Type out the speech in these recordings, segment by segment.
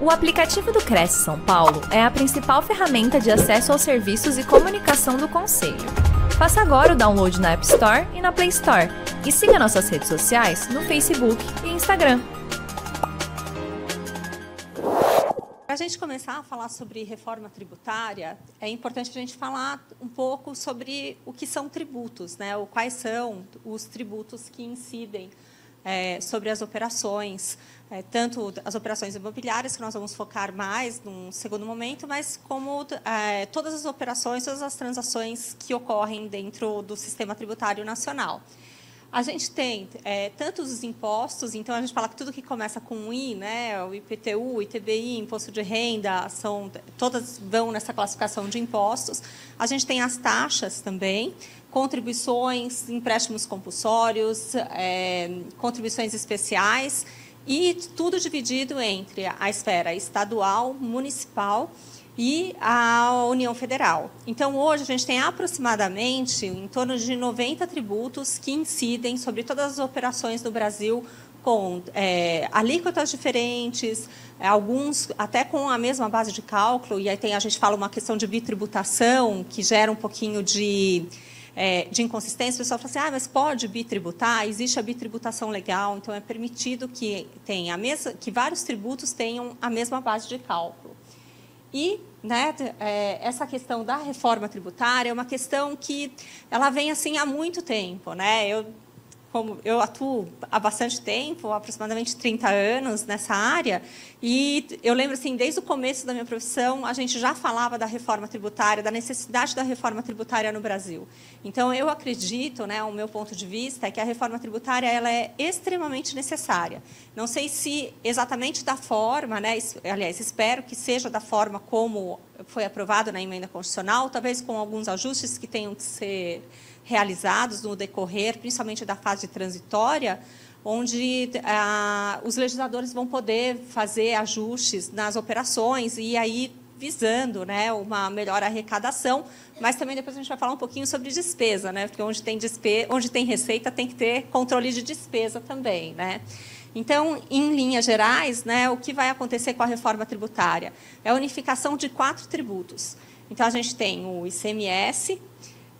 O aplicativo do Cresce São Paulo é a principal ferramenta de acesso aos serviços e comunicação do Conselho. Faça agora o download na App Store e na Play Store. E siga nossas redes sociais no Facebook e Instagram. Para a gente começar a falar sobre reforma tributária, é importante a gente falar um pouco sobre o que são tributos, né? Quais são os tributos que incidem é, sobre as operações, é, tanto as operações imobiliárias, que nós vamos focar mais num segundo momento, mas como é, todas as operações, todas as transações que ocorrem dentro do sistema tributário nacional. A gente tem é, tantos os impostos, então a gente fala que tudo que começa com I, né, o IPTU, o ITBI, imposto de renda, são todas vão nessa classificação de impostos. A gente tem as taxas também, contribuições, empréstimos compulsórios, é, contribuições especiais e tudo dividido entre a esfera estadual, municipal e a União Federal. Então, hoje, a gente tem aproximadamente em torno de 90 tributos que incidem sobre todas as operações do Brasil com é, alíquotas diferentes, alguns até com a mesma base de cálculo, e aí tem, a gente fala uma questão de bitributação, que gera um pouquinho de é, de inconsistência, o pessoal fala assim, ah, mas pode bitributar? Existe a bitributação legal, então é permitido que, tenha mesma, que vários tributos tenham a mesma base de cálculo. E né, é, essa questão da reforma tributária é uma questão que ela vem assim há muito tempo. Né? Eu como eu atuo há bastante tempo, aproximadamente 30 anos nessa área, e eu lembro assim, desde o começo da minha profissão, a gente já falava da reforma tributária, da necessidade da reforma tributária no Brasil. Então eu acredito, né, o meu ponto de vista é que a reforma tributária ela é extremamente necessária. Não sei se exatamente da forma, né, aliás, espero que seja da forma como foi aprovado na emenda constitucional, talvez com alguns ajustes que tenham que ser realizados no decorrer, principalmente da fase transitória, onde ah, os legisladores vão poder fazer ajustes nas operações e aí visando né, uma melhor arrecadação, mas também depois a gente vai falar um pouquinho sobre despesa, né, porque onde tem, despe onde tem receita tem que ter controle de despesa também. Né. Então, em linhas gerais, né, o que vai acontecer com a reforma tributária? É a unificação de quatro tributos. Então, a gente tem o ICMS,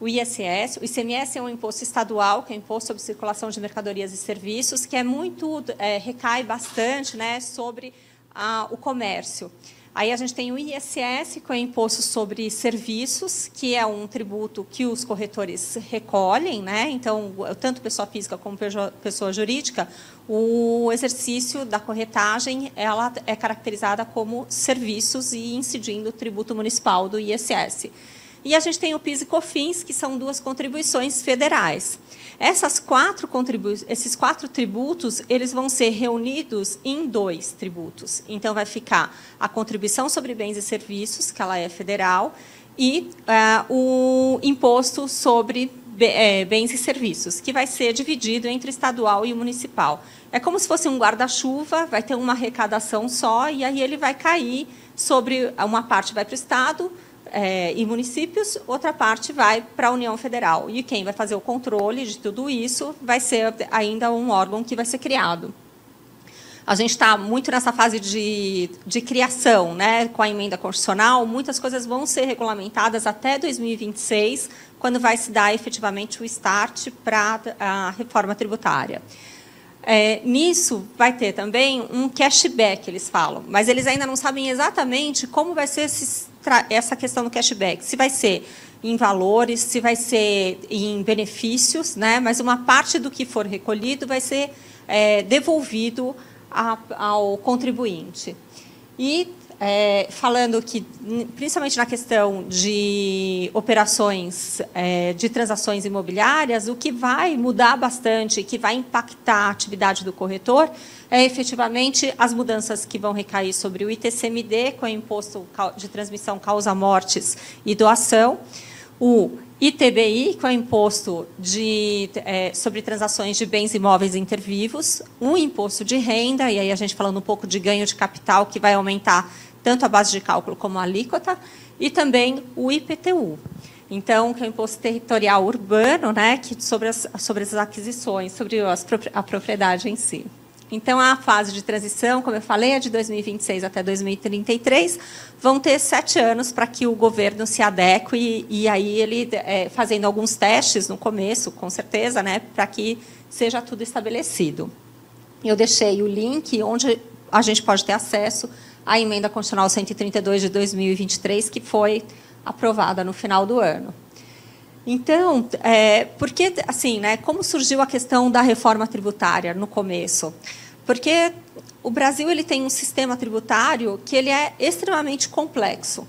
o ISS. O ICMS é um imposto estadual, que é imposto sobre circulação de mercadorias e serviços, que é muito é, recai bastante, né, sobre o comércio. Aí a gente tem o ISS, que é imposto sobre serviços, que é um tributo que os corretores recolhem, né? Então, tanto pessoa física como pessoa jurídica, o exercício da corretagem ela é caracterizada como serviços e incidindo o tributo municipal do ISS. E a gente tem o PIS e COFINS, que são duas contribuições federais. Essas quatro esses quatro tributos, eles vão ser reunidos em dois tributos. Então, vai ficar a contribuição sobre bens e serviços, que ela é federal, e uh, o imposto sobre é, bens e serviços, que vai ser dividido entre estadual e municipal. É como se fosse um guarda-chuva, vai ter uma arrecadação só, e aí ele vai cair sobre uma parte vai para o Estado, é, e municípios, outra parte vai para a União Federal. E quem vai fazer o controle de tudo isso vai ser ainda um órgão que vai ser criado. A gente está muito nessa fase de, de criação, né, com a emenda constitucional. Muitas coisas vão ser regulamentadas até 2026, quando vai se dar efetivamente o start para a reforma tributária. É, nisso vai ter também um cashback, eles falam, mas eles ainda não sabem exatamente como vai ser esse, essa questão do cashback. Se vai ser em valores, se vai ser em benefícios, né? mas uma parte do que for recolhido vai ser é, devolvido a, ao contribuinte. E é, falando que, principalmente na questão de operações é, de transações imobiliárias, o que vai mudar bastante, que vai impactar a atividade do corretor, é efetivamente as mudanças que vão recair sobre o ITCMD, com o Imposto de Transmissão Causa Mortes e Doação, o ITBI, que é o imposto de, é, sobre transações de bens imóveis intervivos, o imposto de renda, e aí a gente falando um pouco de ganho de capital, que vai aumentar tanto a base de cálculo como a alíquota, e também o IPTU. Então, que é o imposto territorial urbano, né, que sobre as, sobre as aquisições, sobre as, a propriedade em si. Então, a fase de transição, como eu falei, é de 2026 até 2033. Vão ter sete anos para que o governo se adeque e, e aí ele é, fazendo alguns testes no começo, com certeza, né, para que seja tudo estabelecido. Eu deixei o link onde a gente pode ter acesso à emenda constitucional 132 de 2023, que foi aprovada no final do ano. Então, é, porque assim, né? Como surgiu a questão da reforma tributária no começo? Porque o Brasil ele tem um sistema tributário que ele é extremamente complexo.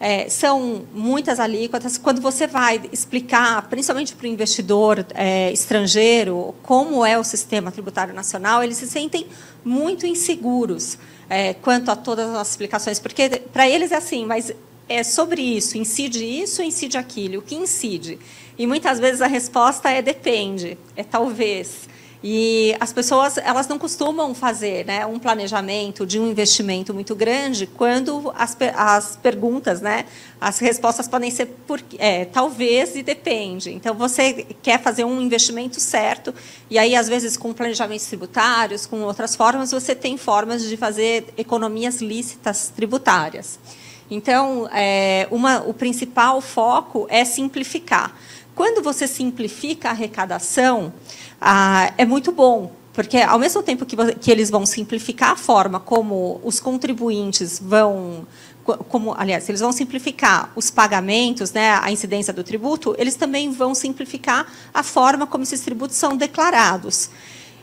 É, são muitas alíquotas. Quando você vai explicar, principalmente para o investidor é, estrangeiro, como é o sistema tributário nacional, eles se sentem muito inseguros é, quanto a todas as explicações, porque para eles é assim, mas é sobre isso, incide isso incide aquilo? O que incide? E muitas vezes a resposta é depende, é talvez. E as pessoas elas não costumam fazer né, um planejamento de um investimento muito grande quando as, as perguntas, né, as respostas podem ser por, é, talvez e depende. Então, você quer fazer um investimento certo, e aí, às vezes, com planejamentos tributários, com outras formas, você tem formas de fazer economias lícitas tributárias. Então, é, uma, o principal foco é simplificar. Quando você simplifica a arrecadação, ah, é muito bom, porque ao mesmo tempo que, que, eles vão simplificar a forma como os contribuintes vão, como, aliás, eles vão simplificar os pagamentos, né, a incidência do tributo, eles também vão simplificar a forma como esses tributos são declarados.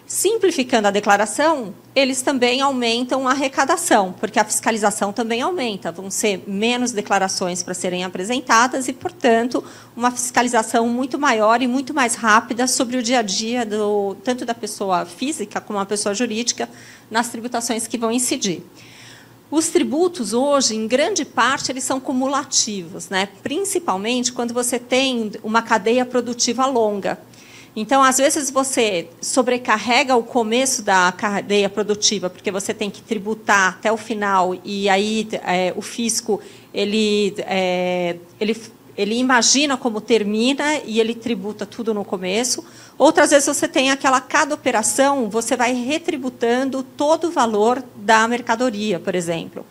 Simplificando a declaração, eles também aumentam a arrecadação, porque a fiscalização também aumenta. Vão ser menos declarações para serem apresentadas e, portanto, uma fiscalização muito maior e muito mais rápida sobre o dia a dia, do, tanto da pessoa física como da pessoa jurídica, nas tributações que vão incidir. Os tributos hoje, em grande parte, eles são cumulativos, né? principalmente quando você tem uma cadeia produtiva longa. Então, às vezes, você sobrecarrega o começo da cadeia produtiva, porque você tem que tributar até o final, e aí é, o fisco ele, é, ele, ele imagina como termina e ele tributa tudo no começo. Outras vezes, você tem aquela, cada operação, você vai retributando todo o valor da mercadoria, por exemplo.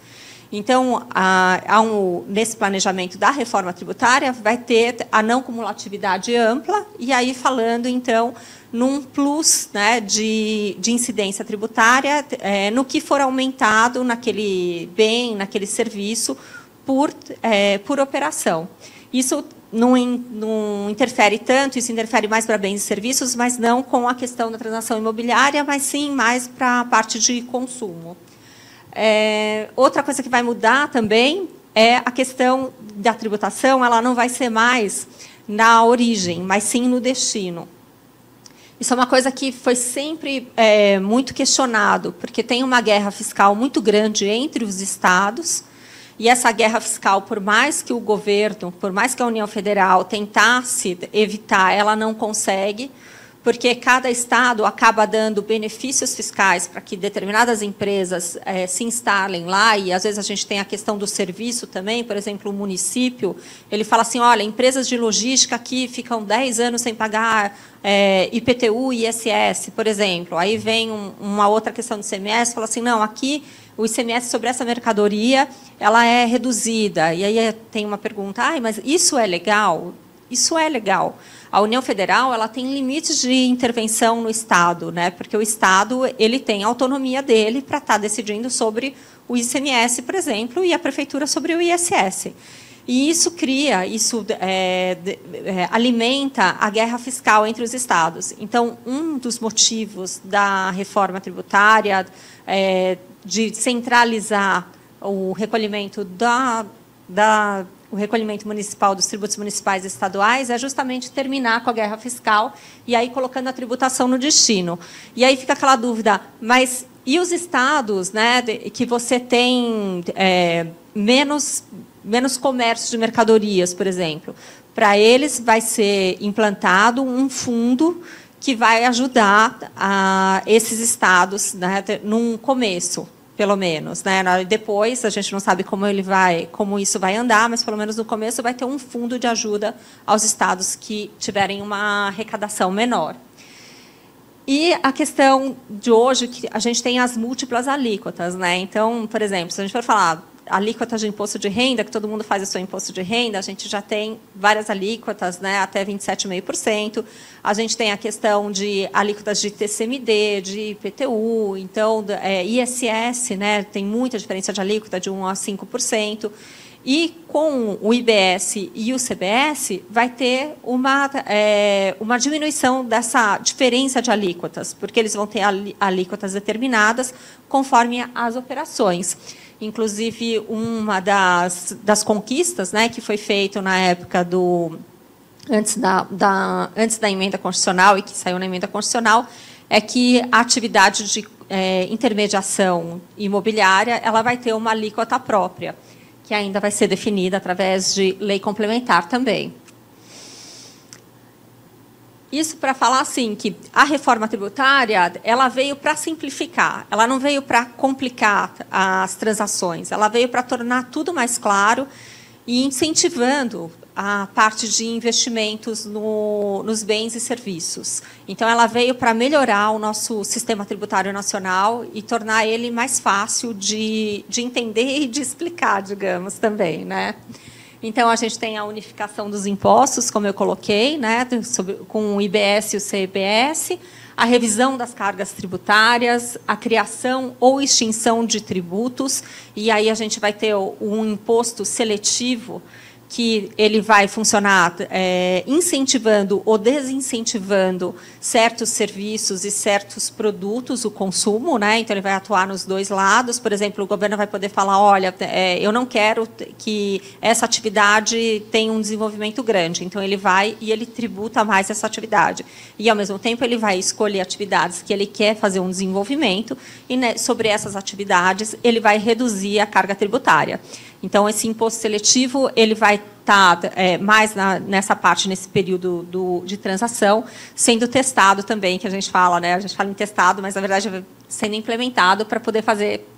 Então, há um, nesse planejamento da reforma tributária, vai ter a não cumulatividade ampla, e aí falando, então, num plus né, de, de incidência tributária é, no que for aumentado naquele bem, naquele serviço, por, é, por operação. Isso não, não, interfere tanto, isso interfere mais para bens e serviços, mas não com a questão da transação imobiliária, mas sim mais para a parte de consumo. É, outra coisa que vai mudar também é a questão da tributação, ela não vai ser mais na origem, mas sim no destino. Isso é uma coisa que foi sempre é, muito questionado, porque tem uma guerra fiscal muito grande entre os estados, e essa guerra fiscal, por mais que o governo, por mais que a União Federal tentasse evitar, ela não consegue, porque cada estado acaba dando benefícios fiscais para que determinadas empresas é, se instalem lá, e às vezes a gente tem a questão do serviço também, por exemplo, o município, ele fala assim, olha, empresas de logística aqui ficam 10 anos sem pagar é, IPTU e ISS, por exemplo. Aí vem um, uma outra questão do ICMS, fala assim, não, aqui o ICMS sobre essa mercadoria ela é reduzida. E aí tem uma pergunta, ah, mas isso é legal? Isso é legal. A União Federal ela tem limites de intervenção no Estado, né? porque o Estado ele tem autonomia dele para estar tá decidindo sobre o ICMS, por exemplo, e a Prefeitura sobre o ISS. E isso cria, isso é, é, alimenta a guerra fiscal entre os estados. Então, um dos motivos da reforma tributária, é, de centralizar o recolhimento da, da o recolhimento municipal dos tributos municipais e estaduais é justamente terminar com a guerra fiscal e aí colocando a tributação no destino. E aí fica aquela dúvida, mas e os estados né, que você tem é, menos, menos comércio de mercadorias, por exemplo? Para eles vai ser implantado um fundo que vai ajudar a esses estados né, num começo pelo menos, né? Depois a gente não sabe como ele vai, como isso vai andar, mas pelo menos no começo vai ter um fundo de ajuda aos estados que tiverem uma arrecadação menor. E a questão de hoje, que a gente tem as múltiplas alíquotas. Né? Então, por exemplo, se a gente for falar alíquota de imposto de renda, que todo mundo faz o seu imposto de renda, a gente já tem várias alíquotas, né, até 27,5%. A gente tem a questão de alíquotas de TCMD, de IPTU, então, é, ISS, né, tem muita diferença de alíquota, de 1% a 5%. E com o IBS e o CBS, vai ter uma, é, uma diminuição dessa diferença de alíquotas, porque eles vão ter alíquotas determinadas conforme as operações. Inclusive, uma das, das conquistas né, que foi feito na época do. Antes da, da, antes da emenda constitucional e que saiu na emenda constitucional, é que a atividade de é, intermediação imobiliária ela vai ter uma alíquota própria, que ainda vai ser definida através de lei complementar também. Isso para falar assim que a reforma tributária ela veio para simplificar, ela não veio para complicar as transações, ela veio para tornar tudo mais claro e incentivando a parte de investimentos no, nos bens e serviços. Então, ela veio para melhorar o nosso sistema tributário nacional e tornar ele mais fácil de, de entender e de explicar, digamos, também, né? Então, a gente tem a unificação dos impostos, como eu coloquei, né, com o IBS e o CBS, a revisão das cargas tributárias, a criação ou extinção de tributos, e aí a gente vai ter um imposto seletivo que ele vai funcionar é, incentivando ou desincentivando certos serviços e certos produtos, o consumo, né? Então ele vai atuar nos dois lados. Por exemplo, o governo vai poder falar, olha, é, eu não quero que essa atividade tenha um desenvolvimento grande. Então ele vai e ele tributa mais essa atividade. E ao mesmo tempo ele vai escolher atividades que ele quer fazer um desenvolvimento e né, sobre essas atividades ele vai reduzir a carga tributária. Então, esse imposto seletivo ele vai estar tá, é, mais na, nessa parte, nesse período do, de transação, sendo testado também, que a gente fala, né? a gente fala em testado, mas, na verdade, sendo implementado para poder fazer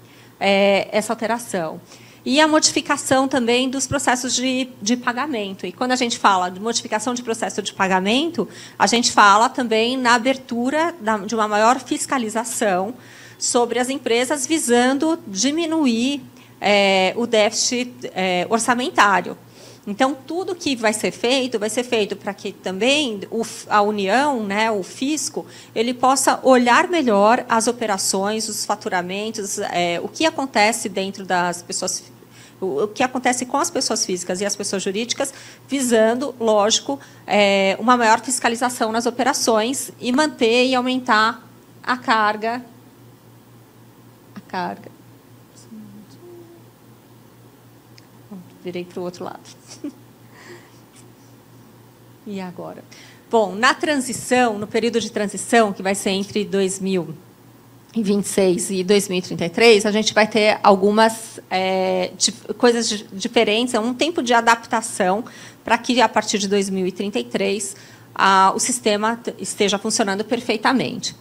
é, essa alteração. E a modificação também dos processos de, de pagamento. E quando a gente fala de modificação de processo de pagamento, a gente fala também na abertura da, de uma maior fiscalização sobre as empresas, visando diminuir é, o déficit é, orçamentário. Então, tudo que vai ser feito, vai ser feito para que também a União, né, o fisco, ele possa olhar melhor as operações, os faturamentos, é, o que acontece dentro das pessoas o que acontece com as pessoas físicas e as pessoas jurídicas, visando, lógico, é, uma maior fiscalização nas operações e manter e aumentar a carga, a carga virei para o outro lado. e agora? Bom, na transição, no período de transição, que vai ser entre 2026 e 2033, a gente vai ter algumas é, coisas diferentes, é um tempo de adaptação para que, a partir de 2033, a, o sistema esteja funcionando perfeitamente.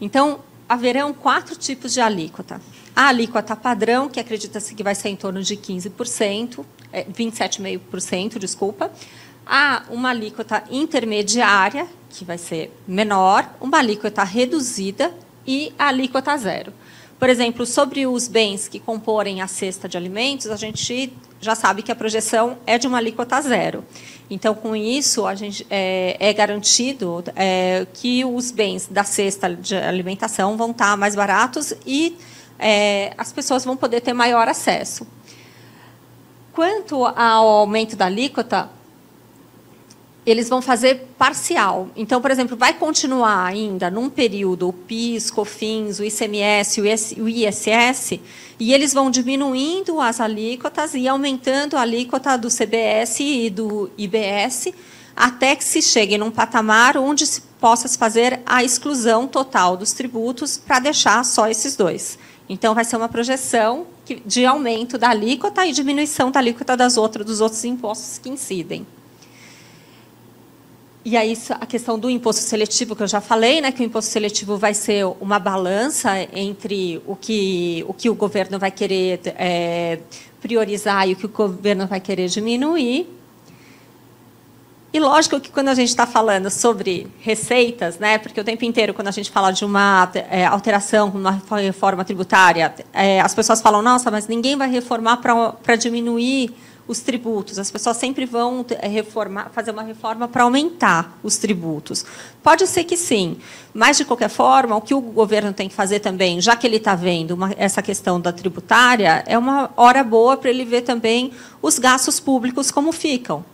Então, haverão quatro tipos de alíquota. A alíquota padrão, que acredita-se que vai ser em torno de 15%, 27,5%, é, desculpa. Há uma alíquota intermediária, que vai ser menor, uma alíquota reduzida e a alíquota zero. Por exemplo, sobre os bens que comporem a cesta de alimentos, a gente já sabe que a projeção é de uma alíquota zero. Então, com isso, a gente, é, é garantido é, que os bens da cesta de alimentação vão estar mais baratos e é, as pessoas vão poder ter maior acesso. Quanto ao aumento da alíquota, eles vão fazer parcial. Então, por exemplo, vai continuar ainda num período o PIS, COFINS, o ICMS, o ISS, e eles vão diminuindo as alíquotas e aumentando a alíquota do CBS e do IBS, até que se chegue num patamar onde se possa fazer a exclusão total dos tributos para deixar só esses dois. Então, vai ser uma projeção de aumento da alíquota e diminuição da alíquota das outras, dos outros impostos que incidem. E aí a questão do imposto seletivo que eu já falei, né, que o imposto seletivo vai ser uma balança entre o que o que o governo vai querer é, priorizar e o que o governo vai querer diminuir. E lógico que quando a gente está falando sobre receitas, né, porque o tempo inteiro, quando a gente fala de uma é, alteração, uma reforma tributária, é, as pessoas falam, nossa, mas ninguém vai reformar para diminuir os tributos. As pessoas sempre vão é, reformar, fazer uma reforma para aumentar os tributos. Pode ser que sim, mas, de qualquer forma, o que o governo tem que fazer também, já que ele está vendo uma, essa questão da tributária, é uma hora boa para ele ver também os gastos públicos como ficam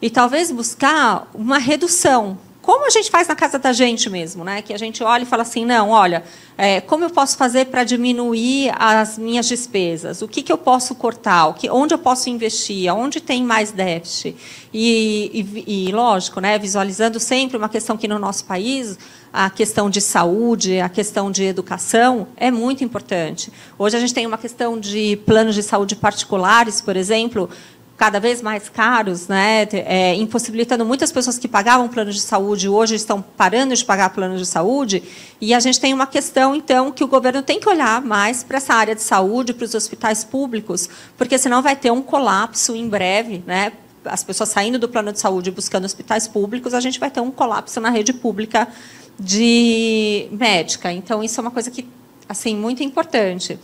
e talvez buscar uma redução. Como a gente faz na casa da gente mesmo, né? Que a gente olha e fala assim, não, olha, é, como eu posso fazer para diminuir as minhas despesas? O que, que eu posso cortar? O que, onde eu posso investir? Onde tem mais déficit? E, e, e, lógico, né, visualizando sempre uma questão que no nosso país a questão de saúde, a questão de educação é muito importante. Hoje a gente tem uma questão de planos de saúde particulares, por exemplo, cada vez mais caros, né, é, impossibilitando muitas pessoas que pagavam plano de saúde hoje estão parando de pagar plano de saúde. E a gente tem uma questão, então, que o governo tem que olhar mais para essa área de saúde, para os hospitais públicos, porque senão vai ter um colapso em breve, né, as pessoas saindo do plano de saúde e buscando hospitais públicos, a gente vai ter um colapso na rede pública de médica. Então, isso é uma coisa que, assim, muito importante.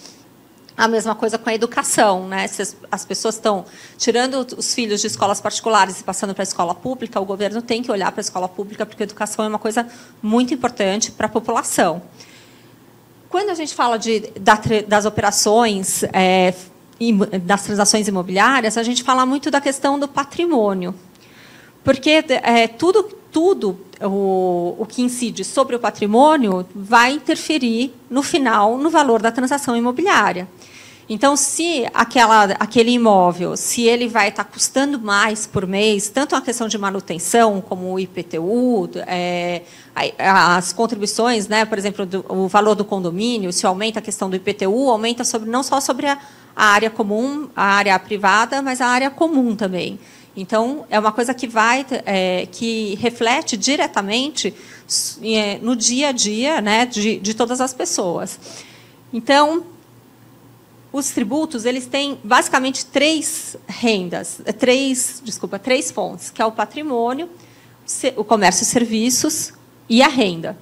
A mesma coisa com a educação, né? Se as, as pessoas estão tirando os filhos de escolas particulares e passando para a escola pública, o governo tem que olhar para a escola pública, porque a educação é uma coisa muito importante para a população. Quando a gente fala de, das operações, é, das transações imobiliárias, a gente fala muito da questão do patrimônio, porque é, tudo, tudo o, o que incide sobre o patrimônio vai interferir no final no valor da transação imobiliária. Então, se aquela, aquele imóvel, se ele vai estar custando mais por mês, tanto a questão de manutenção, como o IPTU, é, as contribuições, né, por exemplo, do, o valor do condomínio, se aumenta a questão do IPTU, aumenta sobre, não só sobre a, a área comum, a área privada, mas a área comum também. Então, é uma coisa que vai, é, que reflete diretamente é, no dia a dia né, de, de todas as pessoas. Então, os tributos eles têm basicamente três rendas, é, três, desculpa, três fontes, que é o patrimônio, o comércio e serviços e a renda.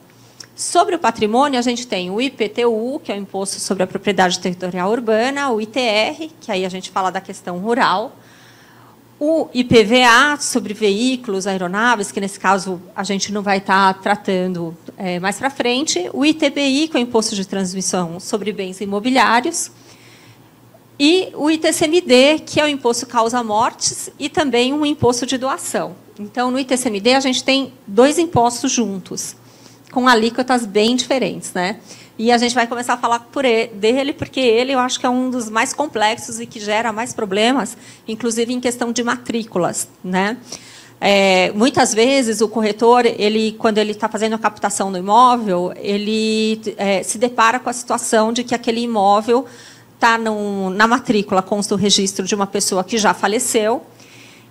Sobre o patrimônio, a gente tem o IPTU, que é o Imposto sobre a Propriedade Territorial Urbana, o ITR, que aí a gente fala da questão rural, o IPVA sobre veículos, aeronaves, que nesse caso a gente não vai estar tratando é, mais para frente, o ITBI, que é o Imposto de Transmissão sobre Bens Imobiliários, e o ITCMD, que é o imposto causa mortes, e também um imposto de doação. Então, no ITCMD, a gente tem dois impostos juntos, com alíquotas bem diferentes. Né? E a gente vai começar a falar por ele, dele, porque ele eu acho que é um dos mais complexos e que gera mais problemas, inclusive em questão de matrículas. Né? É, muitas vezes o corretor, ele, quando ele está fazendo a captação do imóvel, ele é, se depara com a situação de que aquele imóvel está na matrícula, consta o registro de uma pessoa que já faleceu,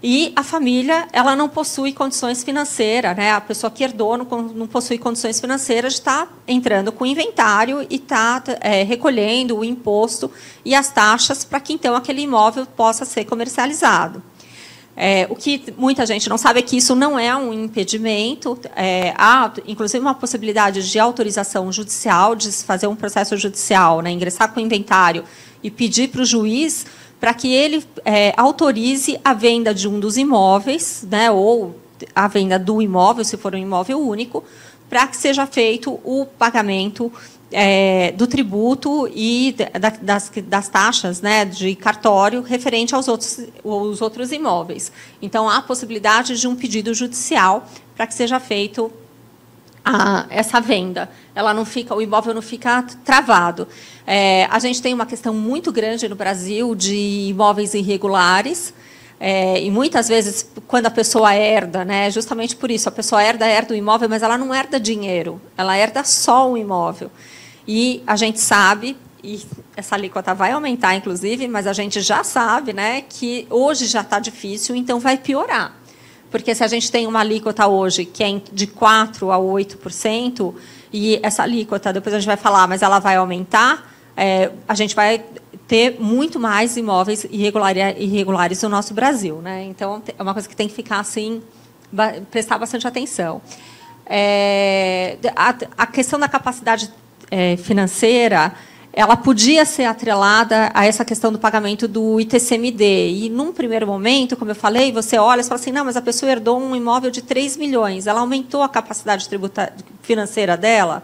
e a família ela não possui condições financeiras, né? a pessoa que herdou não, não possui condições financeiras de estar tá entrando com o inventário e está é, recolhendo o imposto e as taxas para que então aquele imóvel possa ser comercializado. É, o que muita gente não sabe é que isso não é um impedimento. É, há, inclusive, uma possibilidade de autorização judicial, de fazer um processo judicial, né, ingressar com o inventário e pedir para o juiz para que ele é, autorize a venda de um dos imóveis, né, ou a venda do imóvel, se for um imóvel único, para que seja feito o pagamento é, do tributo e da, das, das, taxas né, de cartório referente aos outros, aos outros imóveis. Então, há a possibilidade de um pedido judicial para que seja feito a, essa venda. Ela não fica, o imóvel não fica travado. É, a gente tem uma questão muito grande no Brasil de imóveis irregulares. É, e muitas vezes, quando a pessoa herda, né, justamente por isso, a pessoa herda, herda o imóvel, mas ela não herda dinheiro, ela herda só o imóvel. E a gente sabe, e essa alíquota vai aumentar, inclusive, mas a gente já sabe né, que hoje já está difícil, então vai piorar. Porque se a gente tem uma alíquota hoje que é de 4% a 8%, e essa alíquota, depois a gente vai falar, mas ela vai aumentar, é, a gente vai ter muito mais imóveis irregulares no nosso Brasil. Né? Então, é uma coisa que tem que ficar assim prestar bastante atenção. É, a, a, questão da capacidade é, financeira ela podia ser atrelada a essa questão do pagamento do ITCMD. E, num primeiro momento, como eu falei, você olha e fala assim, não, mas a pessoa herdou um imóvel de 3 milhões, ela aumentou a capacidade financeira dela?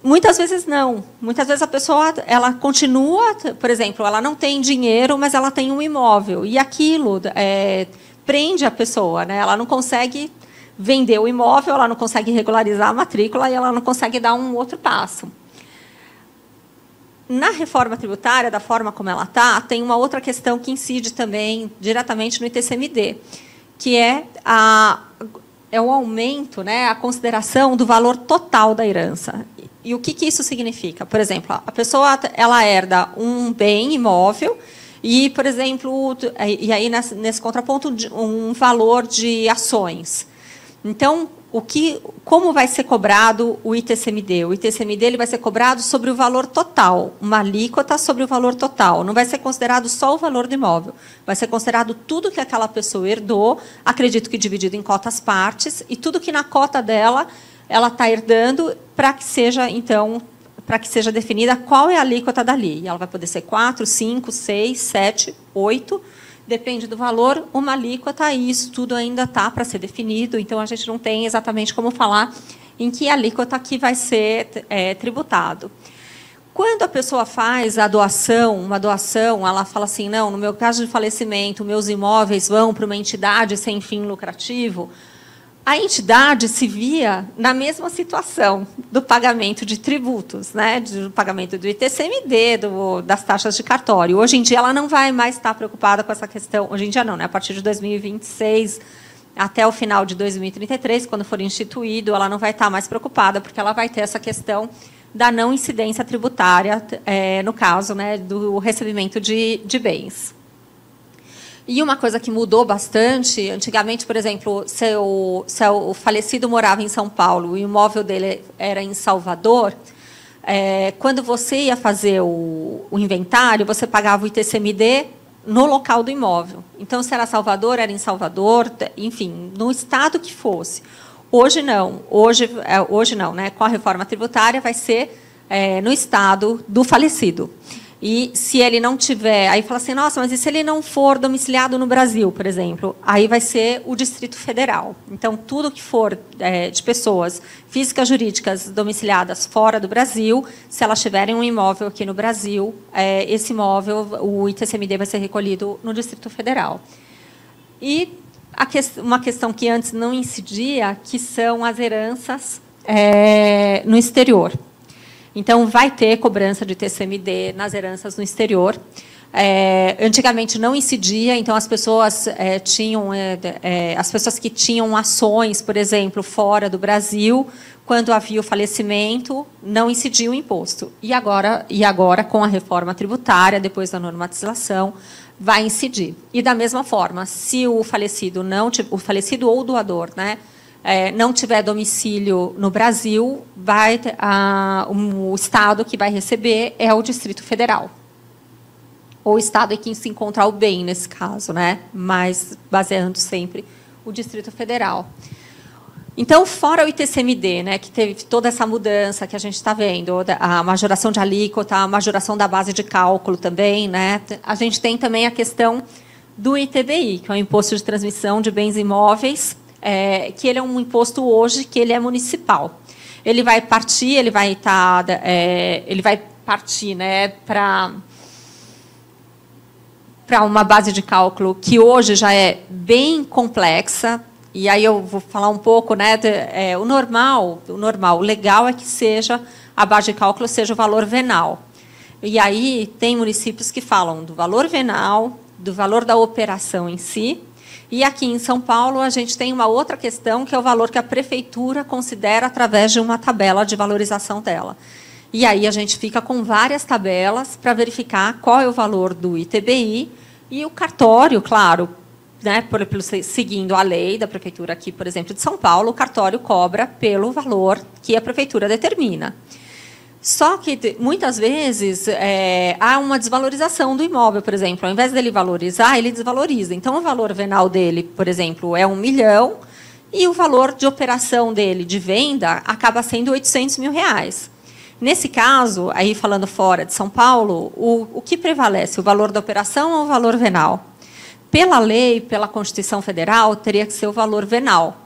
Muitas vezes não. Muitas vezes a pessoa ela continua, por exemplo, ela não tem dinheiro, mas ela tem um imóvel. E aquilo é, prende a pessoa. Né? Ela não consegue vender o imóvel, ela não consegue regularizar a matrícula e ela não consegue dar um outro passo na reforma tributária, da forma como ela está, tem uma outra questão que incide também diretamente no ITCMD, que é, a, é o aumento, né, a consideração do valor total da herança. E o que, que isso significa? Por exemplo, a pessoa ela herda um bem imóvel e, por exemplo, e aí nesse, nesse contraponto, um valor de ações. Então, o que, como vai ser cobrado o ITCMD? O ITCMD ele vai ser cobrado sobre o valor total, uma alíquota sobre o valor total. Não vai ser considerado só o valor do imóvel. Vai ser considerado tudo que aquela pessoa herdou, acredito que dividido em cotas partes, e tudo que na cota dela ela está herdando para que seja, então, para que seja definida qual é a alíquota dali. Ela vai poder ser 4, 5, 6, 7, 8 depende do valor, uma alíquota, e isso tudo ainda está para ser definido, então a gente não tem exatamente como falar em que alíquota que vai ser é, tributado. Quando a pessoa faz a doação, uma doação, ela fala assim, não, no meu caso de falecimento, meus imóveis vão para uma entidade sem fim lucrativo, a entidade se via na mesma situação do pagamento de tributos, né, do pagamento do ITCMD, do, das taxas de cartório. Hoje em dia, ela não vai mais estar preocupada com essa questão. Hoje em dia, não, né, a partir de 2026 até o final de 2033, quando for instituído, ela não vai estar mais preocupada, porque ela vai ter essa questão da não incidência tributária, é, no caso né, do recebimento de, de bens. E uma coisa que mudou bastante, antigamente, por exemplo, se o, falecido morava em São Paulo e o imóvel dele era em Salvador, é, quando você ia fazer o, o, inventário, você pagava o ITCMD no local do imóvel. Então, se era Salvador, era em Salvador, enfim, no estado que fosse. Hoje não. Hoje, é, hoje não, né? Com a reforma tributária vai ser é, no estado do falecido. E se ele não tiver, aí fala assim, nossa, mas e se ele não for domiciliado no Brasil, por exemplo? Aí vai ser o Distrito Federal. Então, tudo que for é, de pessoas físicas jurídicas domiciliadas fora do Brasil, se elas tiverem um imóvel aqui no Brasil, é, esse imóvel, o ITCMD vai ser recolhido no Distrito Federal. E que, uma questão que antes não incidia, que são as heranças é, no exterior. Então, vai ter cobrança de TCMD nas heranças no exterior. É, antigamente não incidia, então as pessoas é, tinham é, é, as pessoas que tinham ações, por exemplo, fora do Brasil, quando havia o falecimento, não incidia o imposto. E agora, e agora com a reforma tributária, depois da normatização, vai incidir. E da mesma forma, se o falecido não o falecido ou o doador, né, é, não tiver domicílio no Brasil, vai a, o estado que vai receber é o Distrito Federal. Ou o estado em que se encontra o bem, nesse caso, né? mas baseando sempre o Distrito Federal. Então, fora o ITCMD, né, que teve toda essa mudança que a gente está vendo, a majoração de alíquota, a majoração da base de cálculo também, né, a gente tem também a questão do ITBI, que é o Imposto de Transmissão de Bens Imóveis, é, que ele é um imposto hoje que ele é municipal. Ele vai partir, ele vai estar, tá, é, ele vai partir, né, para para uma base de cálculo que hoje já é bem complexa. E aí eu vou falar um pouco, né, de, é, o normal, o normal, o legal é que seja a base de cálculo seja o valor venal. E aí tem municípios que falam do valor venal, do valor da operação em si e aqui em São Paulo, a gente tem uma outra questão, que é o valor que a prefeitura considera através de uma tabela de valorização dela. E aí a gente fica com várias tabelas para verificar qual é o valor do ITBI e o cartório, claro, né, por, por, seguindo a lei da prefeitura aqui, por exemplo, de São Paulo, o cartório cobra pelo valor que a prefeitura determina. Só que muitas vezes é, há uma desvalorização do imóvel, por exemplo. Ao invés dele valorizar, ele desvaloriza. Então, o valor venal dele, por exemplo, é um milhão e o valor de operação dele de venda acaba sendo 800 mil reais. Nesse caso, aí falando fora de São Paulo, o, o que prevalece, o valor da operação ou o valor venal? Pela lei, pela Constituição Federal, teria que ser o valor venal.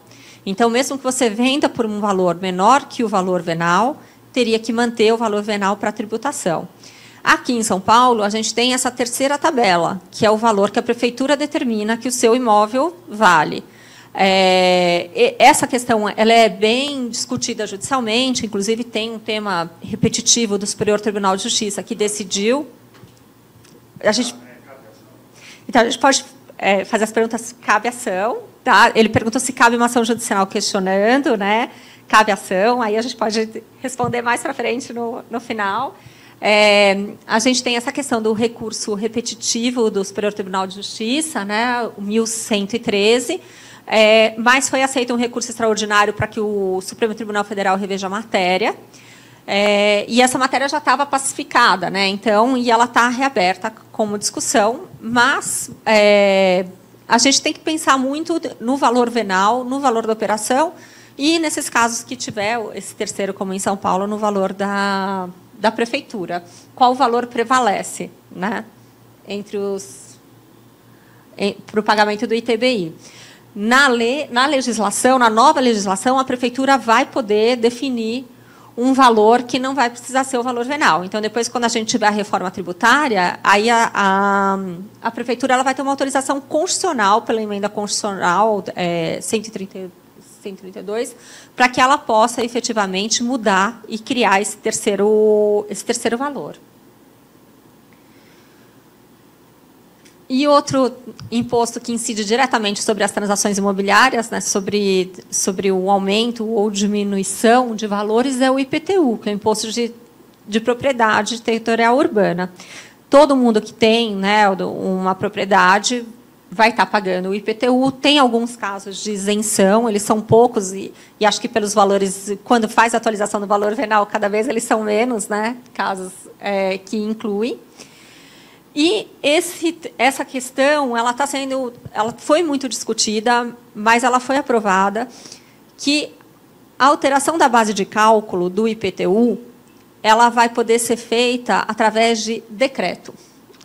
Então, mesmo que você venda por um valor menor que o valor venal, teria que manter o valor venal para tributação. Aqui em São Paulo, a gente tem essa terceira tabela, que é o valor que a prefeitura determina que o seu imóvel vale. É, essa questão ela é bem discutida judicialmente, inclusive tem um tema repetitivo do Superior Tribunal de Justiça que decidiu. A gente, então, a gente pode é, fazer as perguntas, cabe ação. Tá? Ele perguntou se cabe uma ação judicial questionando, né? Cabe ação, aí a gente pode responder mais para frente no, no final. É, a gente tem essa questão do recurso repetitivo do Superior Tribunal de Justiça, né, o 1113, é, mas foi aceito um recurso extraordinário para que o Supremo Tribunal Federal reveja a matéria. É, e essa matéria já estava pacificada, né? Então, e ela está reaberta como discussão, mas é, a gente tem que pensar muito no valor venal, no valor da operação, e, nesses casos que tiver, esse terceiro, como em São Paulo, no valor da, da prefeitura. Qual valor prevalece né, entre os para o pagamento do ITBI? Na, lei, na legislação, na nova legislação, a prefeitura vai poder definir um valor que não vai precisar ser o valor venal. Então, depois, quando a gente tiver a reforma tributária, aí a, a, a prefeitura ela vai ter uma autorização constitucional pela emenda constitucional é, 130 132, para que ela possa efetivamente mudar e criar esse terceiro, esse terceiro valor. E outro imposto que incide diretamente sobre as transações imobiliárias, né, sobre, sobre o aumento ou diminuição de valores, é o IPTU, que é o Imposto de, de Propriedade Territorial Urbana. Todo mundo que tem né, uma propriedade vai estar pagando o IPTU. Tem alguns casos de isenção, eles são poucos, e, e, acho que pelos valores, quando faz a atualização do valor venal, cada vez eles são menos, né? casos é, que incluem. E esse, essa questão, ela está sendo, ela foi muito discutida, mas ela foi aprovada que a alteração da base de cálculo do IPTU, ela vai poder ser feita através de decreto.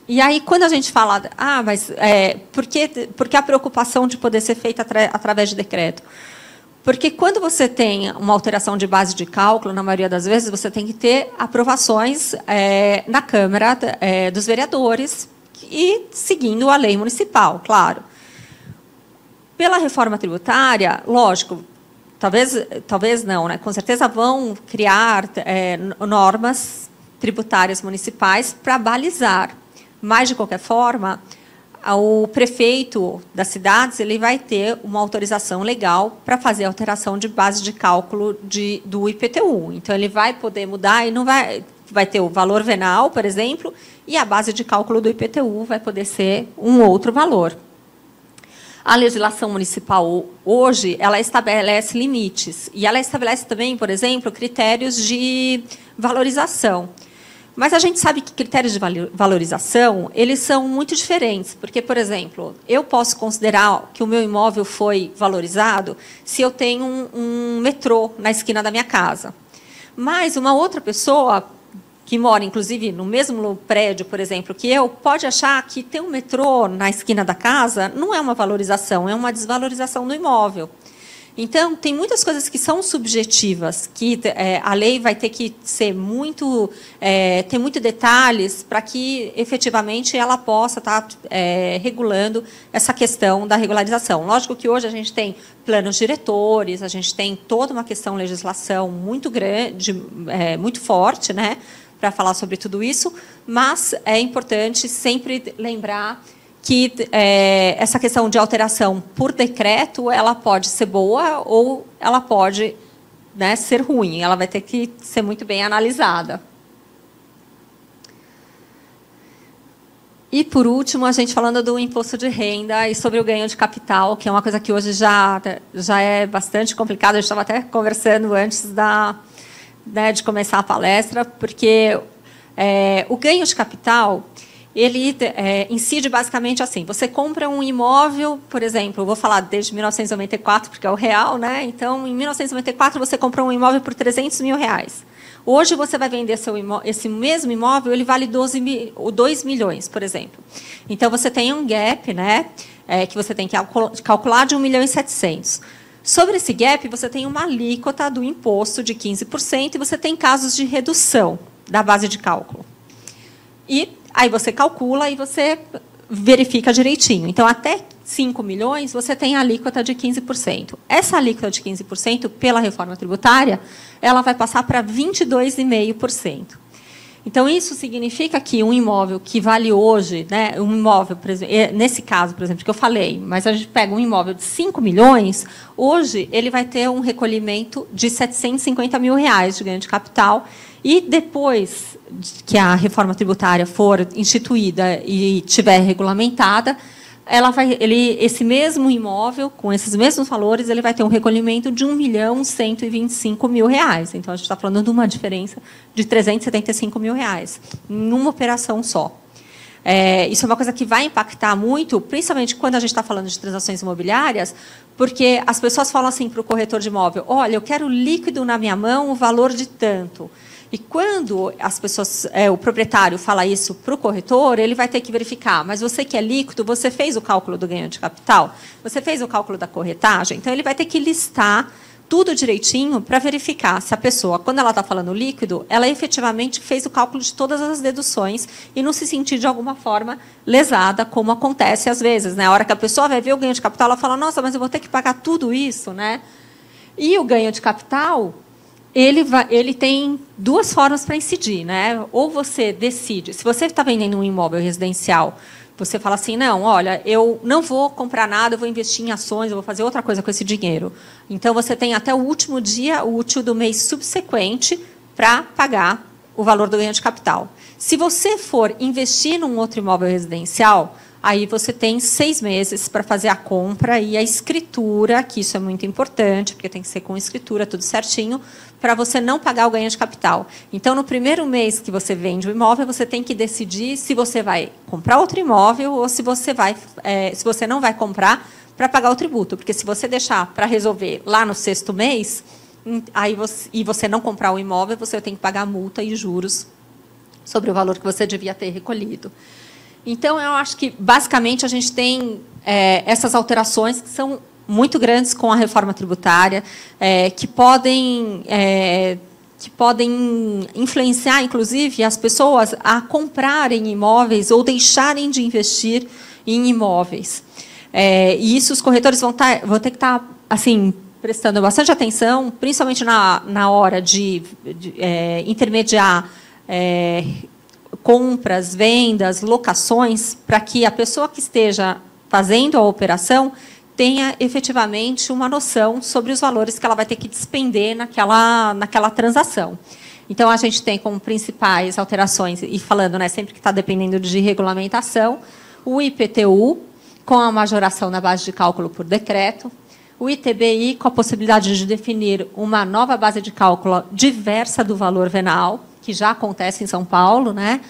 E aí, quando a gente fala, ah, mas é, por, que, por que a preocupação de poder ser feita atra, através de decreto? Porque quando você tem uma alteração de base de cálculo, na maioria das vezes, você tem que ter aprovações é, na Câmara é, dos Vereadores e seguindo a lei municipal, claro. Pela reforma tributária, lógico, talvez, talvez não, né? com certeza vão criar é, normas tributárias municipais para balizar mas, de qualquer forma, o prefeito das cidades ele vai ter uma autorização legal para fazer alteração de base de cálculo de, do IPTU. Então, ele vai poder mudar e não vai, vai ter o valor venal, por exemplo, e a base de cálculo do IPTU vai poder ser um outro valor. A legislação municipal hoje ela estabelece limites e ela estabelece também, por exemplo, critérios de valorização. Mas a gente sabe que critérios de valorização eles são muito diferentes, porque, por exemplo, eu posso considerar que o meu imóvel foi valorizado se eu tenho um, um metrô na esquina da minha casa. Mas uma outra pessoa que mora, inclusive, no mesmo prédio, por exemplo, que eu, pode achar que ter um metrô na esquina da casa não é uma valorização, é uma desvalorização do imóvel. Então, tem muitas coisas que são subjetivas, que é, a lei vai ter que ser muito, é, ter muitos detalhes para que, efetivamente, ela possa estar tá, é, regulando essa questão da regularização. Lógico que hoje a gente tem planos diretores, a gente tem toda uma questão legislação muito grande, é, muito forte, né, para falar sobre tudo isso, mas é importante sempre lembrar que é, essa questão de alteração por decreto ela pode ser boa ou ela pode né, ser ruim. Ela vai ter que ser muito bem analisada. E, por último, a gente falando do imposto de renda e sobre o ganho de capital, que é uma coisa que hoje já, já é bastante complicada. Gente estava até conversando antes da, né, de começar a palestra, porque é, o ganho de capital ele é, incide basicamente assim: você compra um imóvel, por exemplo, vou falar desde 1994 porque é o real, né? Então, em 1994 você comprou um imóvel por 300 mil reais. Hoje você vai vender seu esse mesmo imóvel, ele vale 12 2 milhões, por exemplo. Então você tem um gap, né? É, que você tem que calcular de 1 milhão e 700. Sobre esse gap, você tem uma alíquota do imposto de 15% e você tem casos de redução da base de cálculo. E aí você calcula e você verifica direitinho. Então, até 5 milhões, você tem a alíquota de 15%. Essa alíquota de 15%, pela reforma tributária, ela vai passar para 22,5%. Então, isso significa que um imóvel que vale hoje, né, um imóvel, exemplo, nesse caso, por exemplo, que eu falei, mas a gente pega um imóvel de 5 milhões, hoje ele vai ter um recolhimento de 750 mil reais de ganho de capital. E depois que a reforma tributária for instituída e tiver regulamentada, ela vai, ele, esse mesmo imóvel, com esses mesmos valores, ele vai ter um recolhimento de 1 milhão 125 mil reais. Então, a gente está falando de uma diferença de 375 mil reais, numa operação só. É, isso é uma coisa que vai impactar muito, principalmente quando a gente está falando de transações imobiliárias, porque as pessoas falam assim para o corretor de imóvel: olha, eu quero líquido na minha mão, o valor de tanto. E quando as pessoas, é, o proprietário fala isso para o corretor, ele vai ter que verificar. Mas você que é líquido, você fez o cálculo do ganho de capital? Você fez o cálculo da corretagem? Então ele vai ter que listar tudo direitinho para verificar se a pessoa, quando ela está falando líquido, ela efetivamente fez o cálculo de todas as deduções e não se sentir de alguma forma lesada, como acontece às vezes. Né? A hora que a pessoa vai ver o ganho de capital, ela fala: Nossa, mas eu vou ter que pagar tudo isso, né? E o ganho de capital, ele, vai, ele tem duas formas para incidir. Né? Ou você decide, se você está vendendo um imóvel residencial, você fala assim, não, olha, eu não vou comprar nada, eu vou investir em ações, eu vou fazer outra coisa com esse dinheiro. Então, você tem até o último dia útil do mês subsequente para pagar o valor do ganho de capital. Se você for investir num outro imóvel residencial, Aí você tem seis meses para fazer a compra e a escritura, que isso é muito importante, porque tem que ser com escritura, tudo certinho, para você não pagar o ganho de capital. Então, no primeiro mês que você vende o imóvel, você tem que decidir se você vai comprar outro imóvel ou se você, vai, é, se você não vai comprar para pagar o tributo. Porque se você deixar para resolver lá no sexto mês, aí você, e você não comprar o imóvel, você tem que pagar multa e juros sobre o valor que você devia ter recolhido. Então, eu acho que, basicamente, a gente tem é, essas alterações que são muito grandes com a reforma tributária, é, que podem. É, que podem influenciar, inclusive, as pessoas a comprarem imóveis ou deixarem de investir em imóveis. É, e isso os corretores vão, tá, vão ter que estar tá, assim, prestando bastante atenção, principalmente na, na hora de, de é, intermediar é, compras, vendas, locações, para que a pessoa que esteja fazendo a operação tenha efetivamente uma noção sobre os valores que ela vai ter que despender naquela, naquela transação. Então, a gente tem como principais alterações, e falando né, sempre que está dependendo de regulamentação, o IPTU, com a majoração na base de cálculo por decreto, o ITBI, com a possibilidade de definir uma nova base de cálculo diversa do valor venal, que já acontece em São Paulo, né?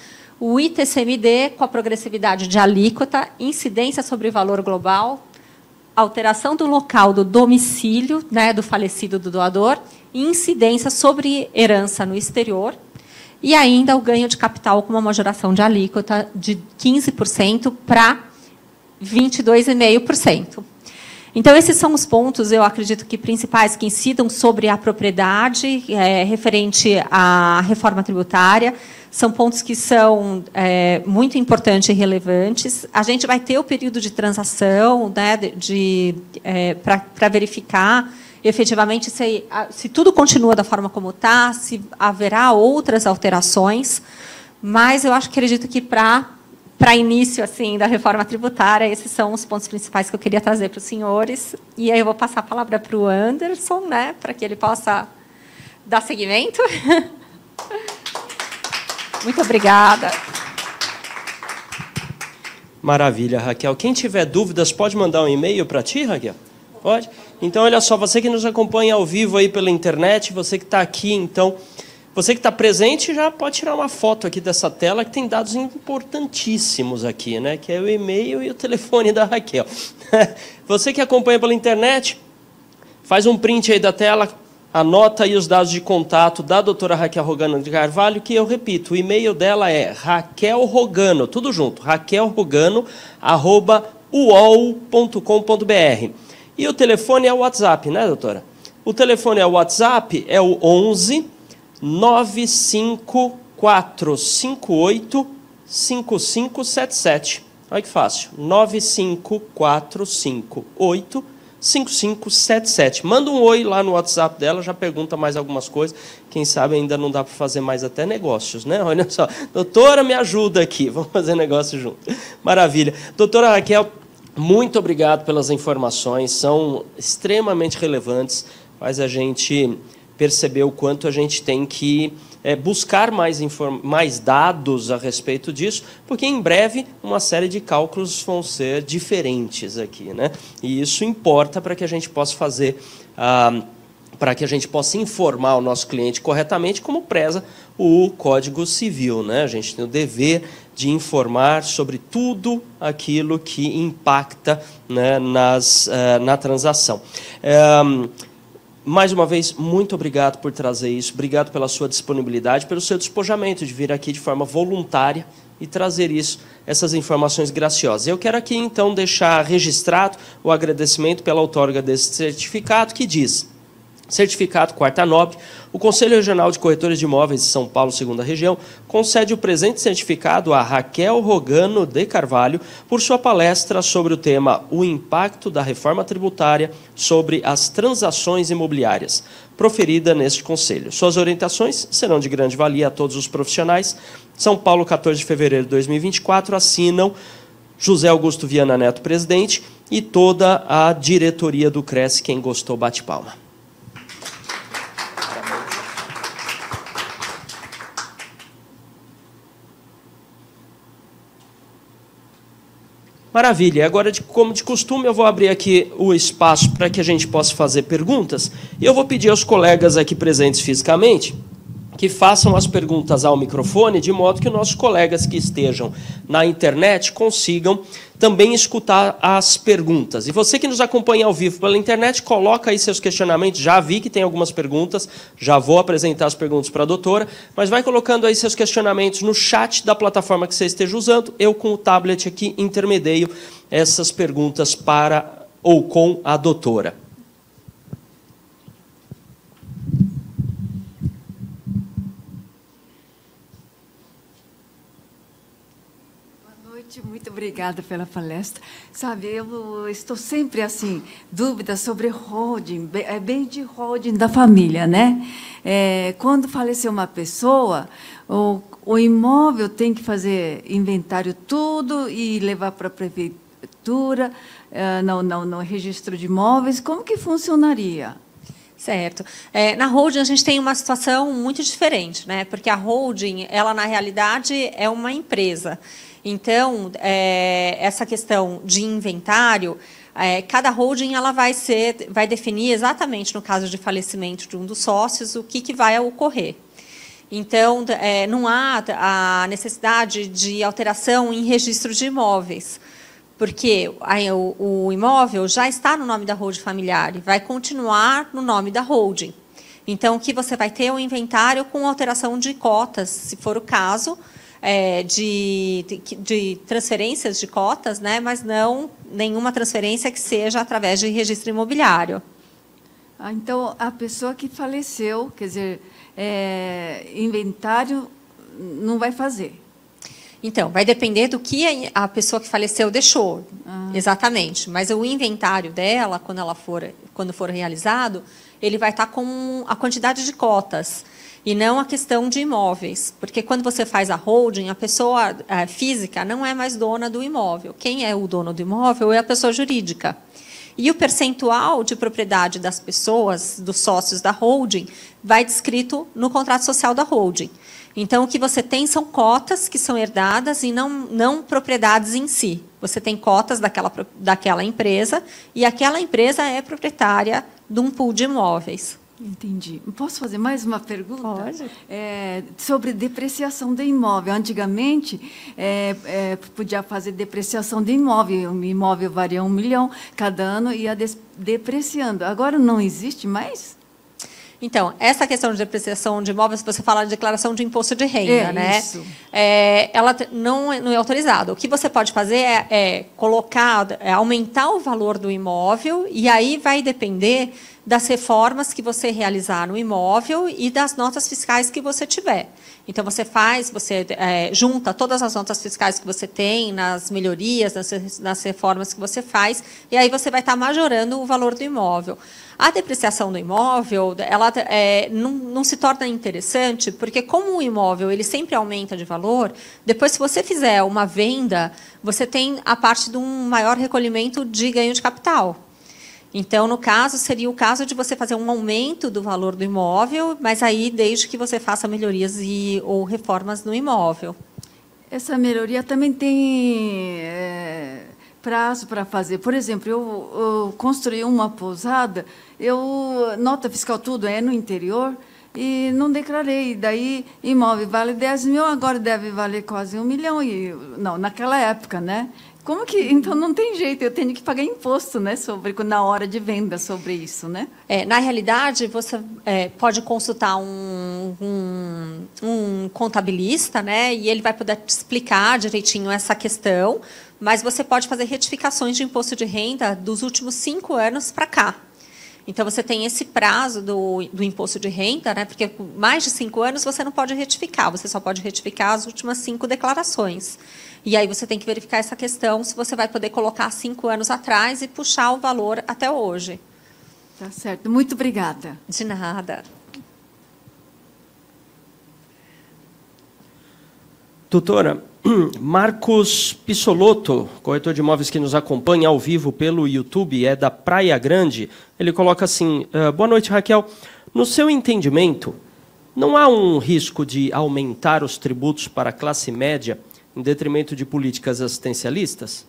o ITCMD com a progressividade de alíquota, incidência sobre o valor global, alteração do local do domicílio né, do falecido do doador, incidência sobre herança no exterior, e ainda o ganho de capital com uma majoração de alíquota de 15% para 22,5%. Então, esses são os pontos, eu acredito que principais que incidam sobre a propriedade é, referente à reforma tributária. São pontos que são é, muito importantes e relevantes. A gente vai ter o período de transação né, de, de é, para verificar efetivamente se, se tudo continua da forma como está, se haverá outras alterações. Mas eu acho que acredito que para para início assim da reforma tributária, esses são os pontos principais que eu queria trazer para os senhores. E aí eu vou passar a palavra para o Anderson, né, para que ele possa dar seguimento. Muito obrigada. Maravilha, Raquel. Quem tiver dúvidas, pode mandar um e-mail para ti, Raquel? Pode? Então, olha só, você que nos acompanha ao vivo aí pela internet, você que está aqui, então, você que está presente já pode tirar uma foto aqui dessa tela que tem dados importantíssimos aqui, né? Que é o e-mail e o telefone da Raquel. Você que acompanha pela internet, faz um print aí da tela, anota aí os dados de contato da doutora Raquel Rogano de Carvalho, que eu repito, o e-mail dela é Raquel Rogano, tudo junto, Raquel Rogano, arroba uol.com.br. E o telefone é o WhatsApp, né, doutora? O telefone é o WhatsApp, é o 11 95458 5577. Olha que fácil. 95458 5577. Manda um oi lá no WhatsApp dela, já pergunta mais algumas coisas. Quem sabe ainda não dá para fazer mais até negócios, né? Olha só. Doutora, me ajuda aqui. Vamos fazer negócio junto. Maravilha. Doutora Raquel, muito obrigado pelas informações, são extremamente relevantes, faz a gente perceber o quanto a gente tem que é, buscar mais, mais dados a respeito disso, porque em breve uma série de cálculos vão ser diferentes aqui. Né? E isso importa para que a gente possa fazer. Ah, para que a gente possa informar o nosso cliente corretamente, como preza o Código Civil. Né? A gente tem o dever de informar sobre tudo aquilo que impacta né, nas, uh, na transação. Um, mais uma vez, muito obrigado por trazer isso, obrigado pela sua disponibilidade, pelo seu despojamento de vir aqui de forma voluntária e trazer isso, essas informações graciosas. Eu quero aqui então deixar registrado o agradecimento pela outorga desse certificado que diz certificado quarta nobre, o Conselho Regional de Corretores de Imóveis de São Paulo, segunda região, concede o presente certificado a Raquel Rogano de Carvalho por sua palestra sobre o tema O impacto da reforma tributária sobre as transações imobiliárias, proferida neste conselho. Suas orientações serão de grande valia a todos os profissionais. São Paulo, 14 de fevereiro de 2024, assinam José Augusto Viana Neto, presidente, e toda a diretoria do Cresce. Quem gostou, bate palma. Maravilha. Agora, como de costume, eu vou abrir aqui o espaço para que a gente possa fazer perguntas. E eu vou pedir aos colegas aqui presentes fisicamente que façam as perguntas ao microfone, de modo que nossos colegas que estejam na internet consigam também escutar as perguntas. E você que nos acompanha ao vivo pela internet, coloca aí seus questionamentos. Já vi que tem algumas perguntas, já vou apresentar as perguntas para a doutora, mas vai colocando aí seus questionamentos no chat da plataforma que você esteja usando. Eu, com o tablet aqui, intermedio essas perguntas para ou com a doutora. Obrigada pela palestra. Sabe, eu estou sempre assim, dúvidas sobre holding, é bem de holding da família, né? É, quando falecer uma pessoa, o, o imóvel tem que fazer inventário tudo e levar para a prefeitura, é, no, no, no registro de imóveis. Como que funcionaria? Certo. É, na holding a gente tem uma situação muito diferente, né? Porque a holding, ela na realidade é uma empresa. Então, é, essa questão de inventário, é, cada holding ela vai ser, vai definir exatamente no caso de falecimento de um dos sócios o que, que vai ocorrer. Então, é, não há a necessidade de alteração em registro de imóveis, porque o, imóvel já está no nome da holding familiar e vai continuar no nome da holding. Então, o que você vai ter é um inventário com alteração de cotas, se for o caso, é, de, de, de, transferências de cotas, né, mas não nenhuma transferência que seja através de registro imobiliário. Ah, então, a pessoa que faleceu, quer dizer, é, inventário não vai fazer. Então, vai depender do que a pessoa que faleceu deixou, ah. exatamente. Mas o inventário dela, quando ela for, quando for realizado, ele vai estar com a quantidade de cotas e não a questão de imóveis, porque quando você faz a holding, a pessoa a física não é mais dona do imóvel. Quem é o dono do imóvel é a pessoa jurídica. E o percentual de propriedade das pessoas, dos sócios da holding, vai descrito no contrato social da holding. Então, o que você tem são cotas que são herdadas e não, não propriedades em si. Você tem cotas daquela, daquela empresa e aquela empresa é proprietária de um pool de imóveis. Entendi. Posso fazer mais uma pergunta? Pode. É, sobre depreciação de imóvel. Antigamente, é, é, podia fazer depreciação de imóvel. O imóvel varia um milhão cada ano e ia depreciando. Agora não existe mais? Então, essa questão de depreciação de imóveis, você fala de declaração de imposto de renda, é, né? Isso. É, ela não, é, não é autorizada. O que você pode fazer é, é colocar, é aumentar o valor do imóvel e aí vai depender das reformas que você realizar no imóvel e das notas fiscais que você tiver. Então, você faz, você é, junta todas as notas fiscais que você tem, nas melhorias, nas, nas reformas que você faz, e aí você vai estar majorando o valor do imóvel. A depreciação do imóvel, ela é, não, não, se torna interessante, porque como o imóvel ele sempre aumenta de valor, depois se você fizer uma venda, você tem a parte de um maior recolhimento de ganho de capital. Então, no caso, seria o caso de você fazer um aumento do valor do imóvel, mas aí desde que você faça melhorias e, ou reformas no imóvel. Essa melhoria também tem é, prazo para fazer. Por exemplo, eu, eu, construí uma pousada, eu nota fiscal tudo é no interior e não declarei. Daí imóvel vale 10 mil, agora deve valer quase um milhão e não naquela época, né? Como que então não tem jeito? Eu tenho que pagar imposto, né, sobre na hora de venda sobre isso, né? É, na realidade, você é, pode consultar um, um, um contabilista, né, e ele vai poder te explicar direitinho essa questão mas você pode fazer retificações de imposto de renda dos últimos cinco anos para cá. Então, você tem esse prazo do, do imposto de renda, né? porque mais de cinco anos você não pode retificar, você só pode retificar as últimas cinco declarações. E aí você tem que verificar essa questão, se você vai poder colocar cinco anos atrás e puxar o valor até hoje. Tá certo. Muito obrigada. De nada. Doutora, Marcos Pissolotto, corretor de imóveis que nos acompanha ao vivo pelo YouTube, é da Praia Grande. Ele coloca assim: ah, Boa noite, Raquel. No seu entendimento, não há um risco de aumentar os tributos para a classe média em detrimento de políticas assistencialistas?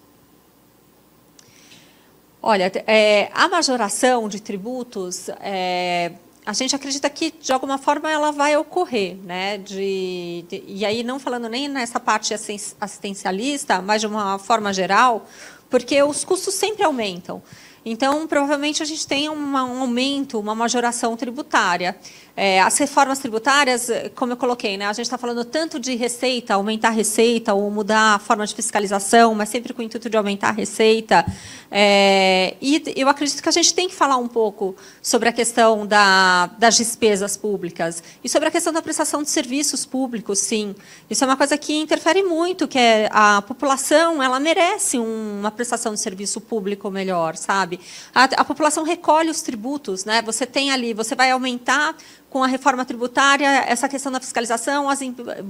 Olha, é, a majoração de tributos é, a gente acredita que de alguma forma ela vai ocorrer, né? De, de, e aí não falando nem nessa parte assistencialista, mas de uma forma geral, porque os custos sempre aumentam. Então, provavelmente a gente tem uma, um aumento, uma majoração tributária. É, as reformas tributárias, como eu coloquei, né, a gente está falando tanto de receita, aumentar a receita ou mudar a forma de fiscalização, mas sempre com o intuito de aumentar a receita. É, e eu acredito que a gente tem que falar um pouco sobre a questão da, das despesas públicas e sobre a questão da prestação de serviços públicos, sim. Isso é uma coisa que interfere muito, que é a população ela merece uma prestação de serviço público melhor, sabe? A, a população recolhe os tributos, né? Você tem ali, você vai aumentar com a reforma tributária, essa questão da fiscalização,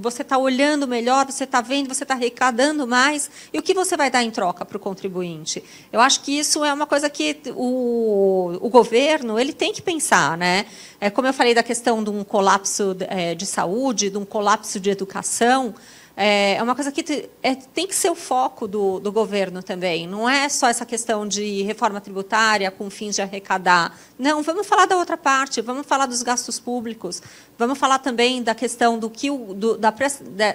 você está olhando melhor, você está vendo, você está arrecadando mais, e o que você vai dar em troca para o contribuinte? Eu acho que isso é uma coisa que o, o governo ele tem que pensar. Né? É, como eu falei da questão de um colapso é, de saúde, de um colapso de educação, é, é uma coisa que é, tem que ser o foco do, do, governo também. Não é só essa questão de reforma tributária com fins de arrecadar. Não, vamos falar da outra parte, vamos falar dos gastos públicos, vamos falar também da questão do que o, do, da,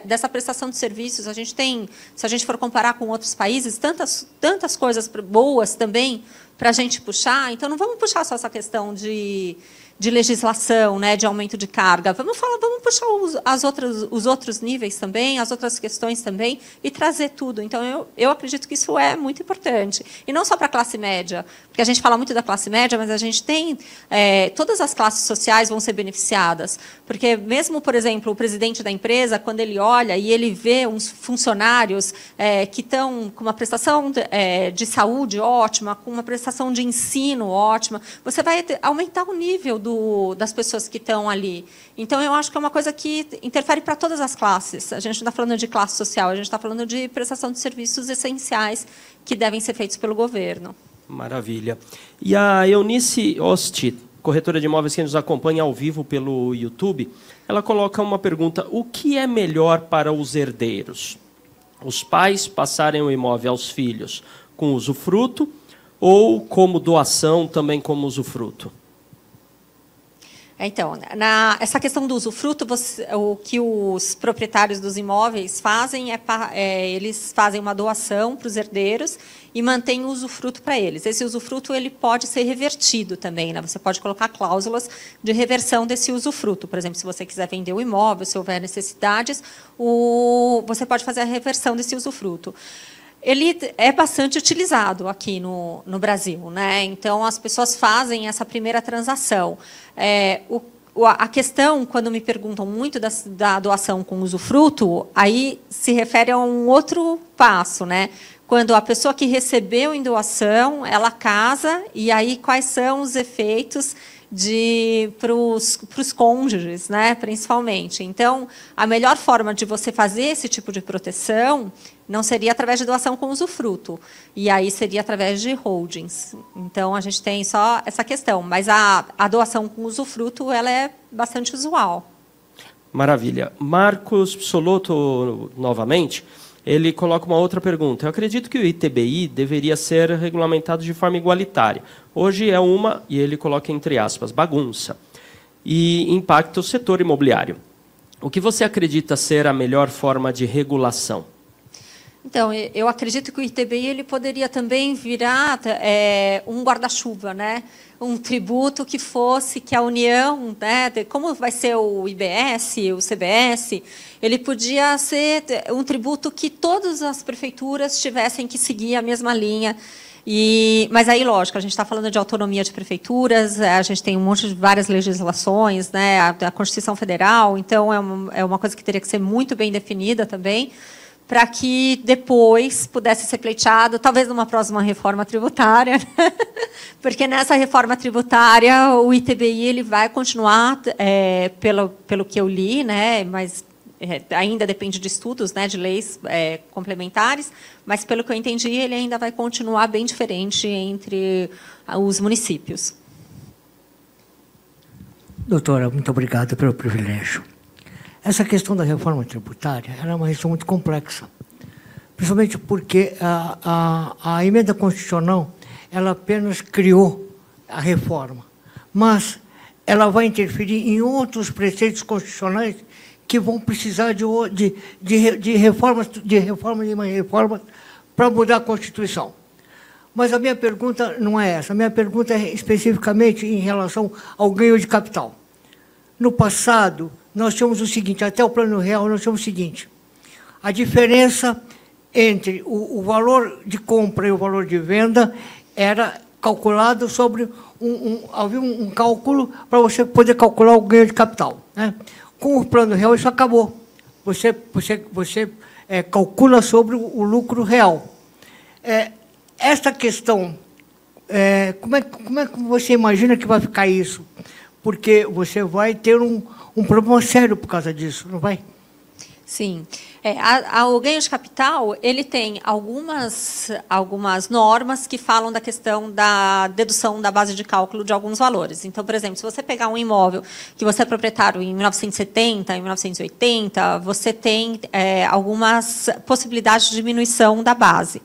dessa prestação de serviços. A gente tem, se a gente for comparar com outros países, tantas, tantas coisas boas também para a gente puxar. Então, não vamos puxar só essa questão de de legislação, né, de aumento de carga. Vamos falar, vamos puxar os, as outras, os outros níveis também, as outras questões também e trazer tudo. Então eu, eu acredito que isso é muito importante e não só para a classe média, porque a gente fala muito da classe média, mas a gente tem é, todas as classes sociais vão ser beneficiadas, porque mesmo por exemplo o presidente da empresa quando ele olha e ele vê uns funcionários é, que estão com uma prestação de, é, de saúde ótima, com uma prestação de ensino ótima, você vai aumentar o nível do do, das pessoas que estão ali. Então, eu acho que é uma coisa que interfere para todas as classes. A gente não está falando de classe social, a gente está falando de prestação de serviços essenciais que devem ser feitos pelo governo. Maravilha. E a Eunice Osti corretora de imóveis que nos acompanha ao vivo pelo YouTube, ela coloca uma pergunta: o que é melhor para os herdeiros? Os pais passarem o imóvel aos filhos com usufruto ou como doação também como usufruto? Então, na, essa questão do usufruto, você, o que os proprietários dos imóveis fazem é, é eles fazem uma doação para os herdeiros e mantêm o usufruto para eles. Esse usufruto ele pode ser revertido também, né? Você pode colocar cláusulas de reversão desse usufruto. Por exemplo, se você quiser vender o imóvel, se houver necessidades, o, você pode fazer a reversão desse usufruto ele é bastante utilizado aqui no, no Brasil. Né? Então, as pessoas fazem essa primeira transação. É, o, a questão, quando me perguntam muito da, da, doação com usufruto, aí se refere a um outro passo, né? Quando a pessoa que recebeu em doação, ela casa, e aí quais são os efeitos para os cônjuges, né, principalmente. Então, a melhor forma de você fazer esse tipo de proteção não seria através de doação com usufruto, e aí seria através de holdings. Então, a gente tem só essa questão, mas a, a doação com usufruto ela é bastante usual. Maravilha. Marcos Psoloto, novamente, ele coloca uma outra pergunta. Eu acredito que o ITBI deveria ser regulamentado de forma igualitária. Hoje é uma, e ele coloca entre aspas, bagunça, e impacta o setor imobiliário. O que você acredita ser a melhor forma de regulação? Então, eu acredito que o ITBI ele poderia também virar é, um guarda-chuva, né? um tributo que fosse que a União, né, como vai ser o IBS, o CBS, ele podia ser um tributo que todas as prefeituras tivessem que seguir a mesma linha. E, mas aí, lógico, a gente está falando de autonomia de prefeituras, a gente tem um monte de várias legislações, né, a, a Constituição Federal, então é uma, é uma coisa que teria que ser muito bem definida também para que depois pudesse ser pleiteado, talvez numa próxima reforma tributária, né? porque nessa reforma tributária o ITBI ele vai continuar, é, pelo, pelo que eu li, né, mas é, ainda depende de estudos, né, de leis é, complementares, mas pelo que eu entendi ele ainda vai continuar bem diferente entre os municípios. Doutora, muito obrigado pelo privilégio. Essa questão da reforma tributária era uma questão muito complexa, principalmente porque a, a, a emenda constitucional ela apenas criou a reforma, mas ela vai interferir em outros preceitos constitucionais que vão precisar de, de, de, de reformas, de reformas e mais reformas para mudar a Constituição. Mas a minha pergunta não é essa. A minha pergunta é especificamente em relação ao ganho de capital. No passado, nós tínhamos o seguinte, até o plano real nós tínhamos o seguinte, a diferença entre o, o valor de compra e o valor de venda era calculado sobre um, um havia um, um cálculo para você poder calcular o ganho de capital. Né? Com o plano real isso acabou. Você, você, você é, calcula sobre o, o lucro real. É, questão, é, como, é, como é que você imagina que vai ficar isso? Porque você vai ter um, um problema sério por causa disso, não vai? Sim. É, a, a, o ganho de capital ele tem algumas, algumas normas que falam da questão da dedução da base de cálculo de alguns valores. Então, por exemplo, se você pegar um imóvel que você é proprietário em 1970, em 1980, você tem é, algumas possibilidades de diminuição da base.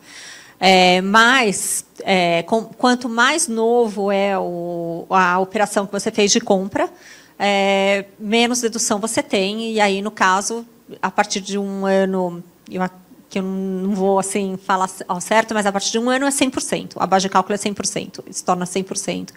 É, mas, é, com, quanto mais novo é o, a operação que você fez de compra, é, menos dedução você tem. E aí, no caso, a partir de um ano, eu, que eu não vou assim falar ao certo, mas a partir de um ano é 100%. A base de cálculo é 100%, se torna 100%.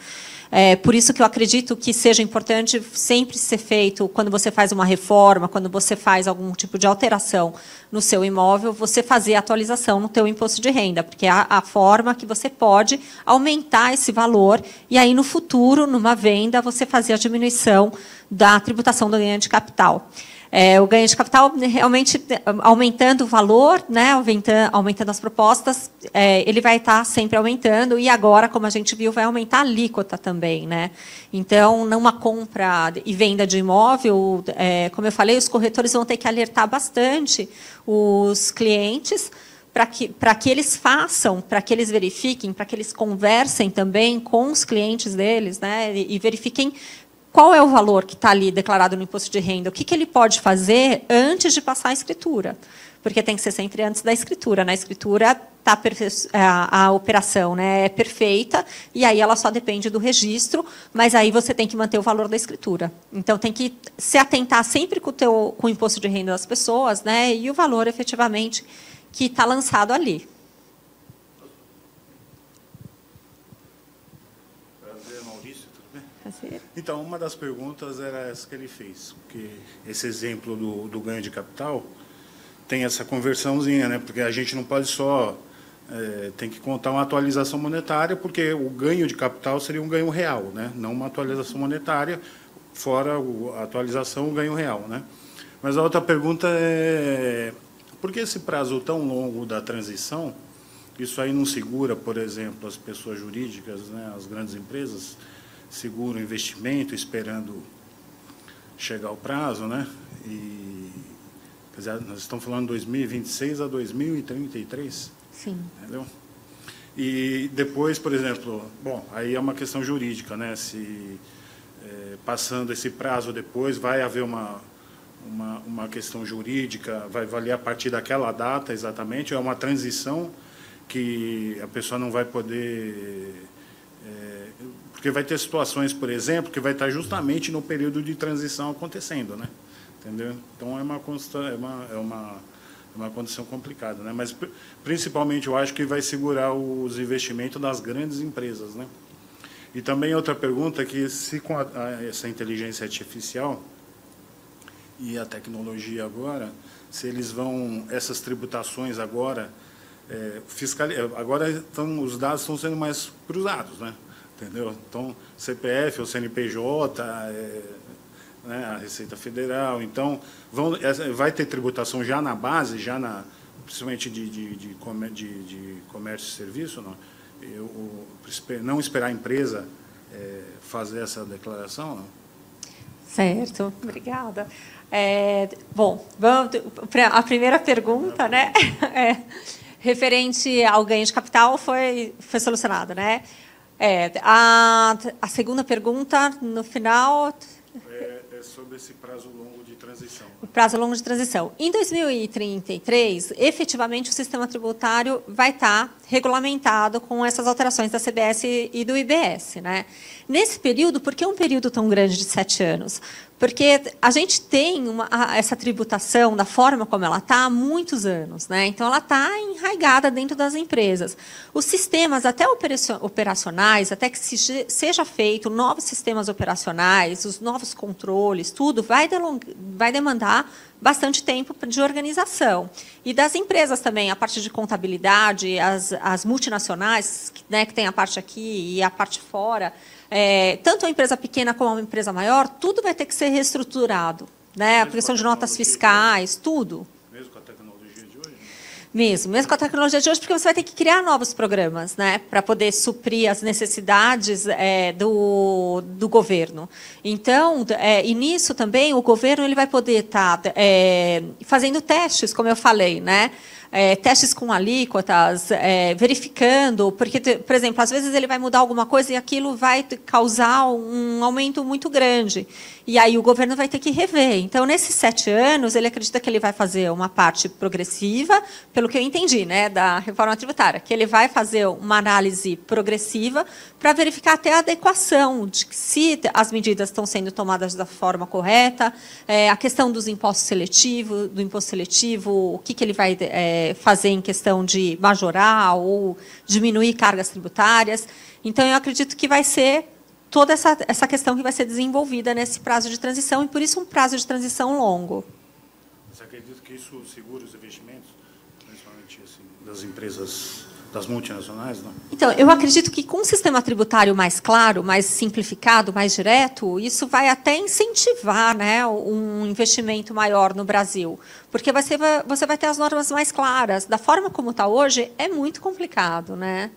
É, por isso que eu acredito que seja importante sempre ser feito, quando você faz uma reforma, quando você faz algum tipo de alteração no seu imóvel, você fazer a atualização no teu imposto de renda, porque é a, a forma que você pode aumentar esse valor e aí no futuro, numa venda, você fazer a diminuição da tributação do ganho de capital. É, o ganho de capital realmente aumentando o valor, né, aumentando, aumentando as propostas, é, ele vai estar sempre aumentando e agora, como a gente viu, vai aumentar a alíquota também, né? Então, numa compra e venda de imóvel, é, como eu falei, os corretores vão ter que alertar bastante os clientes para que, que eles façam, para que eles verifiquem, para que eles conversem também com os clientes deles né, e, e verifiquem qual é o valor que está ali declarado no imposto de renda, o que, que ele pode fazer antes de passar a escritura. Porque tem que ser sempre antes da escritura. Na escritura, tá a, a operação né, é perfeita, e aí ela só depende do registro, mas aí você tem que manter o valor da escritura. Então, tem que se atentar sempre com o, teu, com o imposto de renda das pessoas né, e o valor, efetivamente, que está lançado ali. Então, uma das perguntas era essa que ele fez, porque esse exemplo do, do ganho de capital tem essa conversãozinha, né? porque a gente não pode só. É, tem que contar uma atualização monetária, porque o ganho de capital seria um ganho real, né? não uma atualização monetária, fora a atualização, o ganho real. Né? Mas a outra pergunta é: por que esse prazo tão longo da transição? Isso aí não segura, por exemplo, as pessoas jurídicas, né, as grandes empresas? Segura o investimento esperando chegar o prazo, né? E quer dizer, nós estamos falando de 2026 a 2033. Sim. Entendeu? E depois, por exemplo, bom, aí é uma questão jurídica, né? Se é, passando esse prazo depois vai haver uma, uma, uma questão jurídica, vai valer a partir daquela data exatamente, é uma transição que a pessoa não vai poder porque vai ter situações, por exemplo, que vai estar justamente no período de transição acontecendo, né? Entendeu? Então é uma é uma é uma, é uma condição complicada, né? Mas principalmente eu acho que vai segurar os investimentos das grandes empresas, né? E também outra pergunta que se com a, essa inteligência artificial e a tecnologia agora, se eles vão essas tributações agora é, fiscal, agora estão os dados estão sendo mais cruzados, né? Entendeu? Então, CPF ou CNPJ, é, né, a Receita Federal. Então, vão, vai ter tributação já na base, já na, principalmente de, de, de, de, de comércio e serviço, não? Eu, não esperar a empresa é, fazer essa declaração, não? Certo, obrigada. É, bom, vamos, a primeira pergunta, né, é, referente ao ganho de capital foi, foi solucionada, né? É, a, a segunda pergunta, no final. É, é sobre esse prazo longo de transição. O prazo longo de transição. Em 2033, efetivamente, o sistema tributário vai estar regulamentado com essas alterações da CBS e do IBS. Né? Nesse período, por que um período tão grande de sete anos? Porque a gente tem uma, essa tributação da forma como ela está há muitos anos. Né? Então, ela está enraigada dentro das empresas. Os sistemas, até operacionais, até que se, seja feito novos sistemas operacionais, os novos controles, tudo, vai, vai demandar bastante tempo de organização. E das empresas também, a parte de contabilidade, as, as multinacionais, né, que tem a parte aqui e a parte fora, é, tanto a empresa pequena como a empresa maior, tudo vai ter que ser reestruturado. Né? A questão de notas fiscais, tudo. Mesmo com a tecnologia de hoje? Mesmo, mesmo com a tecnologia de hoje, porque você vai ter que criar novos programas né, para poder suprir as necessidades é, do, do governo. Então, é, e nisso também o governo ele vai poder estar tá, é, fazendo testes, como eu falei, né? É, testes com alíquotas, é, verificando, porque, por exemplo, às vezes ele vai mudar alguma coisa e aquilo vai causar um aumento muito grande. E aí o governo vai ter que rever. Então, nesses sete anos, ele acredita que ele vai fazer uma parte progressiva, pelo que eu entendi, né, da reforma tributária, que ele vai fazer uma análise progressiva para verificar até a adequação de se as medidas estão sendo tomadas da forma correta, é, a questão dos impostos seletivos, do imposto seletivo, o que, que ele vai é, fazer em questão de majorar ou diminuir cargas tributárias. Então, eu acredito que vai ser toda essa, essa questão que vai ser desenvolvida nesse prazo de transição, e por isso um prazo de transição longo. Você acredita que isso segura os investimentos, principalmente assim, das empresas, das multinacionais? Não? Então, eu acredito que com um sistema tributário mais claro, mais simplificado, mais direto, isso vai até incentivar né, um investimento maior no Brasil. Porque você vai, você vai ter as normas mais claras. Da forma como está hoje, é muito complicado. Né?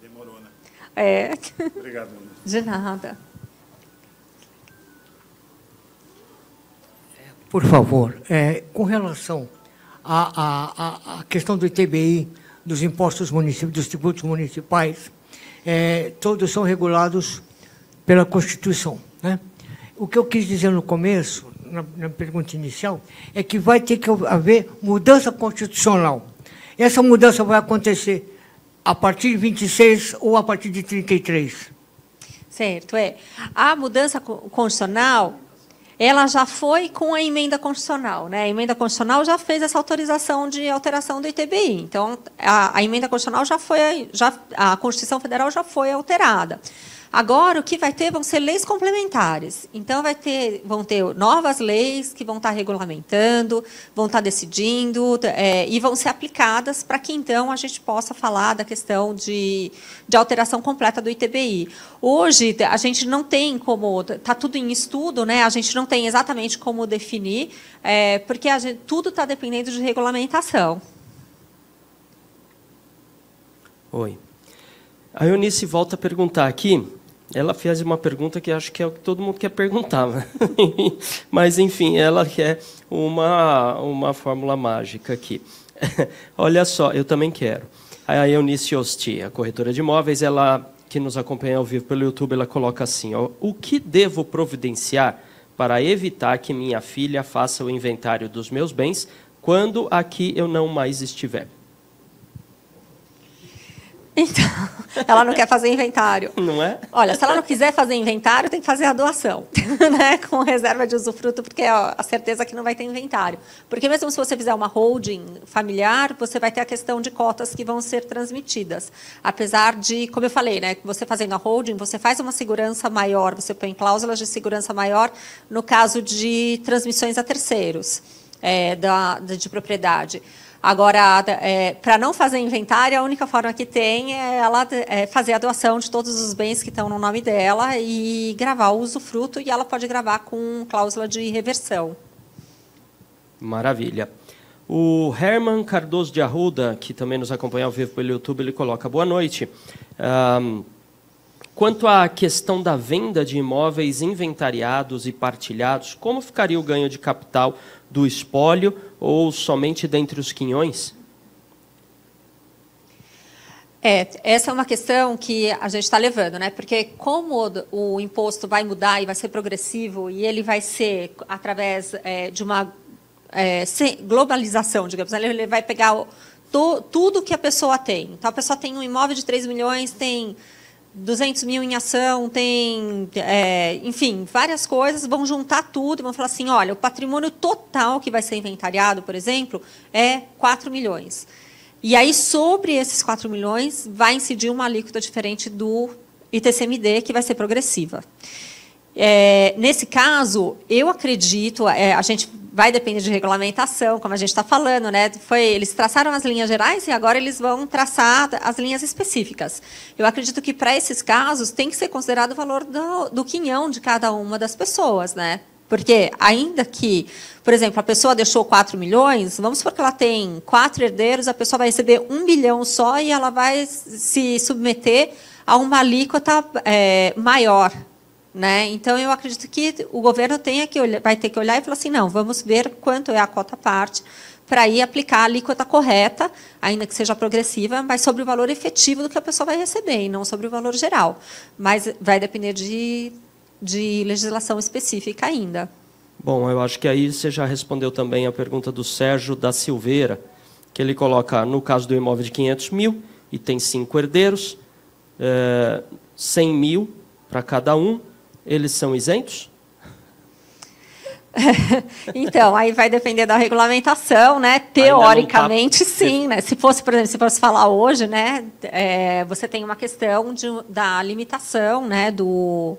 Demorou, né? É. Obrigado. De nada. Por favor, é, com relação a, a, a questão do ITBI, dos impostos municipais, dos tributos municipais, é, todos são regulados pela Constituição. Né? O que eu quis dizer no começo, na, na pergunta inicial, é que vai ter que haver mudança constitucional. Essa mudança vai acontecer a partir de 26 ou a partir de 33? Certo, é. A mudança constitucional, ela já foi com a emenda constitucional, né? A emenda constitucional já fez essa autorização de alteração do ITBI. Então, a, a emenda constitucional já foi, já a Constituição Federal já foi alterada. Agora, o que vai ter vão ser leis complementares. Então, vai ter, vão ter novas leis que vão estar regulamentando, vão estar decidindo é, e vão ser aplicadas para que, então, a gente possa falar da questão de, de alteração completa do ITBI. Hoje, a gente não tem como, está tudo em estudo, né? a gente não tem exatamente como definir, é, porque gente, tudo está dependendo de regulamentação. Oi. A Eunice volta a perguntar aqui ela fez uma pergunta que acho que é o que todo mundo quer perguntar. Né? Mas, enfim, ela quer uma, uma fórmula mágica aqui. Olha só, eu também quero. A Eunice Osti, a corretora de imóveis, ela que nos acompanha ao vivo pelo YouTube, ela coloca assim: ó, o que devo providenciar para evitar que minha filha faça o inventário dos meus bens quando aqui eu não mais estiver? Então, ela não quer fazer inventário. Não é? Olha, se ela não quiser fazer inventário, tem que fazer a doação, né? com reserva de usufruto, porque é a certeza que não vai ter inventário. Porque mesmo se você fizer uma holding familiar, você vai ter a questão de cotas que vão ser transmitidas. Apesar de, como eu falei, né, você fazendo a holding, você faz uma segurança maior, você põe cláusulas de segurança maior no caso de transmissões a terceiros é, da, de propriedade. Agora, é, para não fazer inventário, a única forma que tem é ela é fazer a doação de todos os bens que estão no nome dela e gravar o usufruto, e ela pode gravar com cláusula de reversão. Maravilha. O Herman Cardoso de Arruda, que também nos acompanha ao vivo pelo YouTube, ele coloca: Boa noite. Um, quanto à questão da venda de imóveis inventariados e partilhados, como ficaria o ganho de capital do espólio ou somente dentre os quinhões? É, essa é uma questão que a gente está levando, né? Porque como o, o, imposto vai mudar e vai ser progressivo e ele vai ser através é, de uma é, globalização, digamos, né? ele vai pegar o, to, tudo que a pessoa tem. Então, a pessoa tem um imóvel de 3 milhões, tem 200 mil em ação, tem, é, enfim, várias coisas, vão juntar tudo e vão falar assim, olha, o patrimônio total que vai ser inventariado, por exemplo, é 4 milhões. E aí, sobre esses 4 milhões, vai incidir uma alíquota diferente do ITCMD, que vai ser progressiva. É, nesse caso, eu acredito, é, a gente vai depender de regulamentação, como a gente está falando, né? Foi, eles traçaram as linhas gerais e agora eles vão traçar as linhas específicas. Eu acredito que para esses casos tem que ser considerado o valor do, do quinhão de cada uma das pessoas, né? Porque, ainda que, por exemplo, a pessoa deixou 4 milhões, vamos supor que ela tem quatro herdeiros, a pessoa vai receber um bilhão só e ela vai se submeter a uma alíquota é, maior. Né? Então, eu acredito que o governo tenha que olhar, vai ter que olhar e falar assim, não, vamos ver quanto é a cota parte para ir aplicar a alíquota correta, ainda que seja progressiva, mas sobre o valor efetivo do que a pessoa vai receber, e não sobre o valor geral. Mas vai depender de, de legislação específica ainda. Bom, eu acho que aí você já respondeu também a pergunta do Sérgio da Silveira, que ele coloca, no caso do imóvel de 500 mil, e tem cinco herdeiros, é, 100 mil para cada um, eles são isentos? então, aí vai depender da regulamentação, né? Tá Teoricamente, tá... sim, né? Se fosse, por exemplo, se fosse falar hoje, né? É, você tem uma questão de, da limitação, né? Do,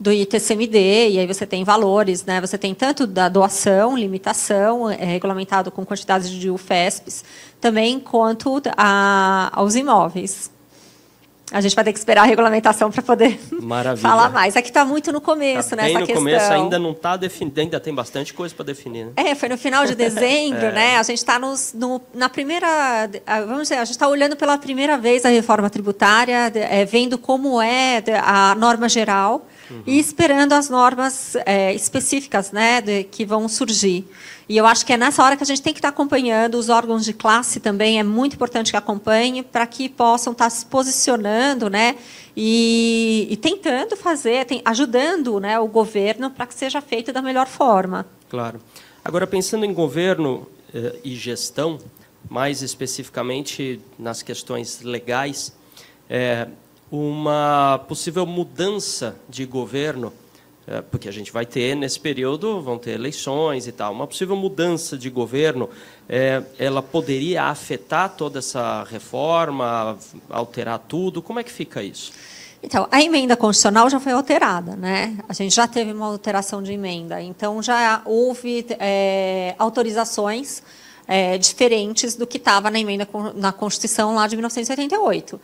do ITCMD, e aí você tem valores, né? Você tem tanto da doação, limitação, é regulamentado com quantidades de UFESPs, também quanto a, aos imóveis. A gente vai ter que esperar a regulamentação para poder falar mais. Aqui está muito no começo, tá né? Essa no questão. começo ainda não está definido, ainda tem bastante coisa para definir. Né? É, foi no final de dezembro, é. né? A gente está no, na primeira, vamos dizer, a gente está olhando pela primeira vez a reforma tributária, é, vendo como é a norma geral uhum. e esperando as normas é, específicas né, de, que vão surgir. E eu acho que é nessa hora que a gente tem que estar acompanhando, os órgãos de classe também é muito importante que acompanhem, para que possam estar se posicionando né, e, e tentando fazer, tem, ajudando né, o governo para que seja feito da melhor forma. Claro. Agora, pensando em governo eh, e gestão, mais especificamente nas questões legais, é, uma possível mudança de governo, é, porque a gente vai ter nesse período vão ter eleições e tal, uma possível mudança de governo, é, ela poderia afetar toda essa reforma, alterar tudo? Como é que fica isso? Então, a emenda constitucional já foi alterada, né? A gente já teve uma alteração de emenda, então já houve é, autorizações é, diferentes do que estava na emenda na Constituição lá de 1988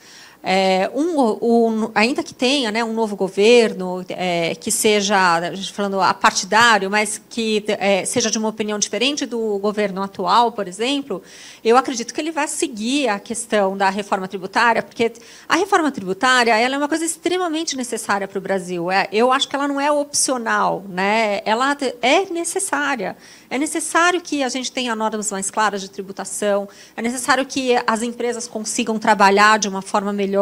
é, um, ainda que tenha né, um novo governo é, que seja, falando apartidário, mas que é, seja de uma opinião diferente do governo atual, por exemplo, eu acredito que ele vai seguir a questão da reforma tributária, porque a reforma tributária ela é uma coisa extremamente necessária para o Brasil. É, eu acho que ela não é opcional, né? ela é necessária. É necessário que a gente tenha normas mais claras de tributação, é necessário que as empresas consigam trabalhar de uma forma melhor.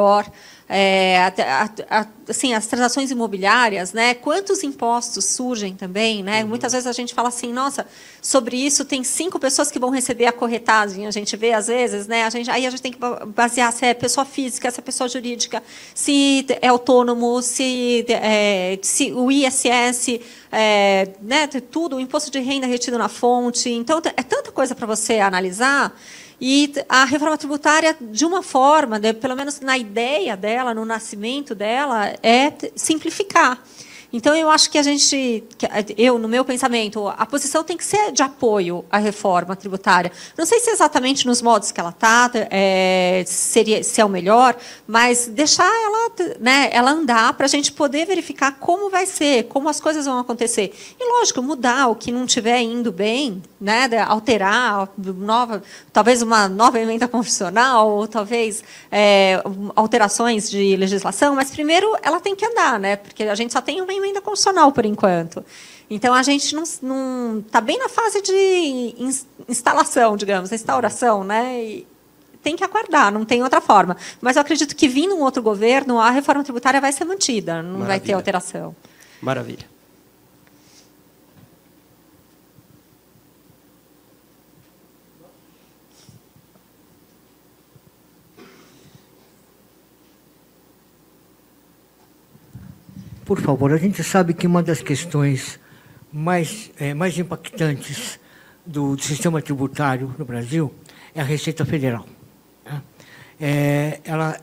É, a, a, assim, as transações imobiliárias, né? Quantos impostos surgem também, né? Uhum. Muitas vezes a gente fala assim, nossa, sobre isso tem cinco pessoas que vão receber a corretagem. A gente vê às vezes, né? A gente, aí a gente tem que basear se é pessoa física, se é pessoa jurídica, se é autônomo, se, é, se o ISS, é, né? Tudo, o imposto de renda retido na fonte. Então é tanta coisa para você analisar. E a reforma tributária, de uma forma, pelo menos na ideia dela, no nascimento dela, é simplificar. Então, eu acho que a gente, eu, no meu pensamento, a posição tem que ser de apoio à reforma tributária. Não sei se exatamente nos modos que ela está, é, seria, se é o melhor, mas deixar ela, né, ela andar para a gente poder verificar como vai ser, como as coisas vão acontecer. E, lógico, mudar o que não estiver indo bem, né, alterar, nova, talvez uma nova emenda constitucional, ou talvez é, alterações de legislação, mas primeiro ela tem que andar, né, porque a gente só tem uma emenda constitucional por enquanto. Então a gente não está bem na fase de instalação, digamos, instauração, né? E tem que aguardar, não tem outra forma. Mas eu acredito que vindo um outro governo, a reforma tributária vai ser mantida, não Maravilha. vai ter alteração. Maravilha. Por favor, a gente sabe que uma das questões mais, é, mais impactantes do, sistema tributário no Brasil é a Receita Federal. Né? É, ela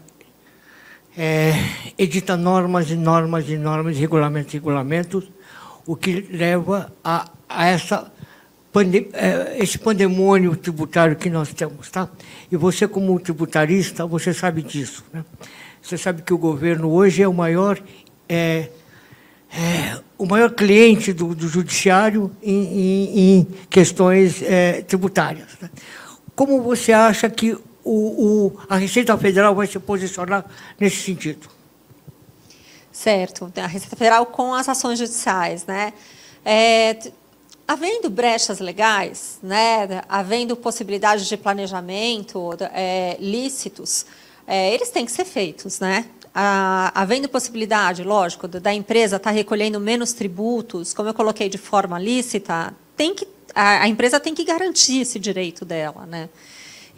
é, edita normas e normas e normas, regulamentos e regulamentos, o que leva a, a essa pande, é, esse pandemônio tributário que nós temos. Tá? E você, como tributarista, você sabe disso. Né? Você sabe que o governo hoje é o maior é, é, o maior cliente do, do judiciário em, em, em questões é, tributárias. Né? Como você acha que o, o, a Receita Federal vai se posicionar nesse sentido? Certo. A Receita Federal com as ações judiciais. Né? É, havendo brechas legais, né, havendo possibilidades de planejamento é, lícitos, é, eles têm que ser feitos, né? Havendo possibilidade, lógico, da empresa estar tá recolhendo menos tributos, como eu coloquei de forma lícita, tem que, a, a empresa tem que garantir esse direito dela, né?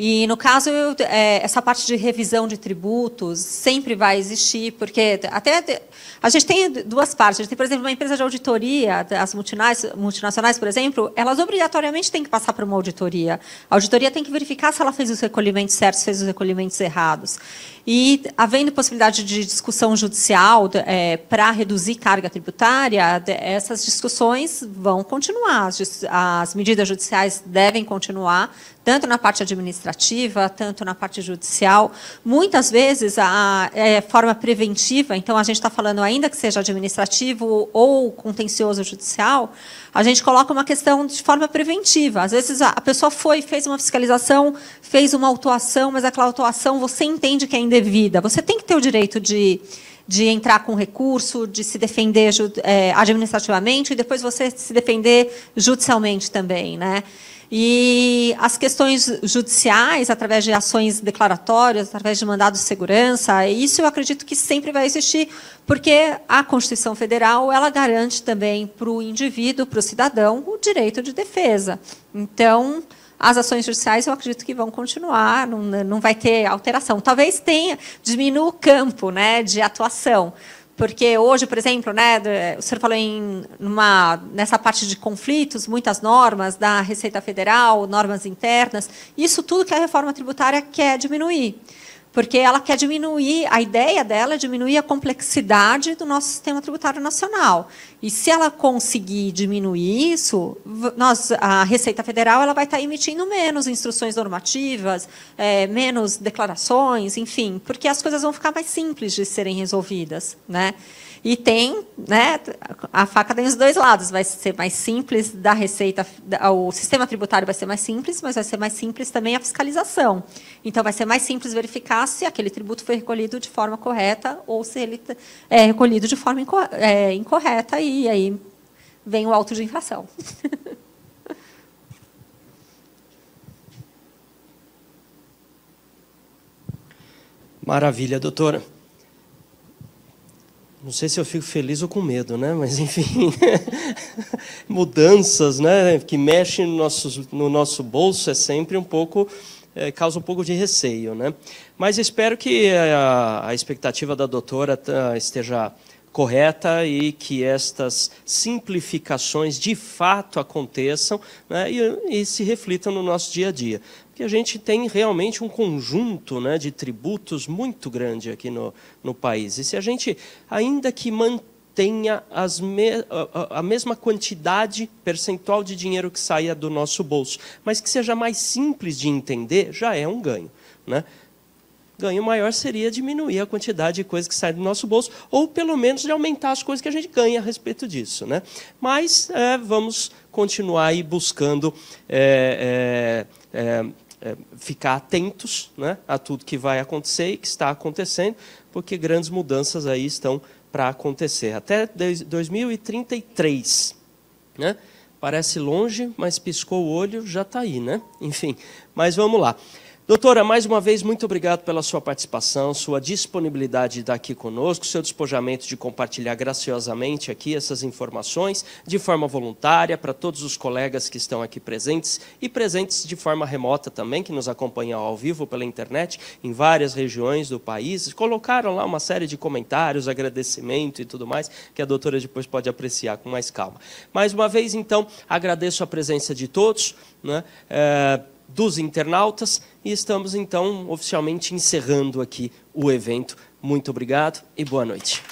E, no caso, eu, é, essa parte de revisão de tributos sempre vai existir, porque até a gente tem duas partes. A gente tem, por exemplo, uma empresa de auditoria, as multinacionais, por exemplo, elas obrigatoriamente têm que passar por uma auditoria. A auditoria tem que verificar se ela fez os recolhimentos certos, fez os recolhimentos errados. E, havendo possibilidade de discussão judicial é, para reduzir carga tributária, essas discussões vão continuar. As, as medidas judiciais devem continuar, tanto na parte administrativa, tanto na parte judicial. Muitas vezes, a é, forma preventiva, então, a gente está falando, ainda que seja administrativo ou contencioso judicial, a gente coloca uma questão de forma preventiva. Às vezes, a pessoa foi, fez uma fiscalização, fez uma autuação, mas aquela autuação você entende que é indevida. Você tem que ter o direito de de entrar com recurso, de se defender é, administrativamente e depois você se defender judicialmente também, né? E as questões judiciais, através de ações declaratórias, através de mandados de segurança, isso eu acredito que sempre vai existir, porque a Constituição Federal ela garante também para o indivíduo, para o cidadão, o direito de defesa. Então, as ações judiciais eu acredito que vão continuar, não, não vai ter alteração. Talvez tenha, diminua o campo né, de atuação, porque hoje, por exemplo, né, o senhor falou em numa, nessa parte de conflitos, muitas normas da Receita Federal, normas internas, isso tudo que a reforma tributária quer diminuir porque ela quer diminuir, a ideia dela é diminuir a complexidade do nosso sistema tributário nacional. E se ela conseguir diminuir isso, nós, a Receita Federal ela vai estar emitindo menos instruções normativas, é, menos declarações, enfim, porque as coisas vão ficar mais simples de serem resolvidas. Né? E tem, né, a faca tem os dois lados. Vai ser mais simples da receita, o sistema tributário vai ser mais simples, mas vai ser mais simples também a fiscalização. Então, vai ser mais simples verificar se aquele tributo foi recolhido de forma correta ou se ele é recolhido de forma é, incorreta, e aí vem o auto de infração. Maravilha, doutora. Não sei se eu fico feliz ou com medo, né? Mas enfim, mudanças, né, que mexem no nosso, no nosso bolso é sempre um pouco é, causa um pouco de receio, né? Mas espero que a, a expectativa da doutora tá, esteja correta e que estas simplificações de fato aconteçam né, e, e, se reflitam no nosso dia a dia que a gente tem realmente um conjunto né, de tributos muito grande aqui no, no país. E se a gente, ainda que mantenha as me, a, a mesma quantidade percentual de dinheiro que saia do nosso bolso, mas que seja mais simples de entender, já é um ganho. Né? ganho maior seria diminuir a quantidade de coisas que saem do nosso bolso, ou pelo menos de aumentar as coisas que a gente ganha a respeito disso. Né? Mas é, vamos continuar aí buscando é, é, é é, ficar atentos né, a tudo que vai acontecer e que está acontecendo, porque grandes mudanças aí estão para acontecer. Até 2033. Né? Parece longe, mas piscou o olho, já está aí. Né? Enfim, mas vamos lá. Doutora, mais uma vez, muito obrigado pela sua participação, sua disponibilidade de estar aqui conosco, seu despojamento de compartilhar graciosamente aqui essas informações de forma voluntária para todos os colegas que estão aqui presentes e presentes de forma remota também, que nos acompanham ao vivo pela internet em várias regiões do país. Colocaram lá uma série de comentários, agradecimento e tudo mais, que a doutora depois pode apreciar com mais calma. Mais uma vez, então, agradeço a presença de todos. Né? É, dos internautas e estamos então oficialmente encerrando aqui o evento. Muito obrigado e boa noite.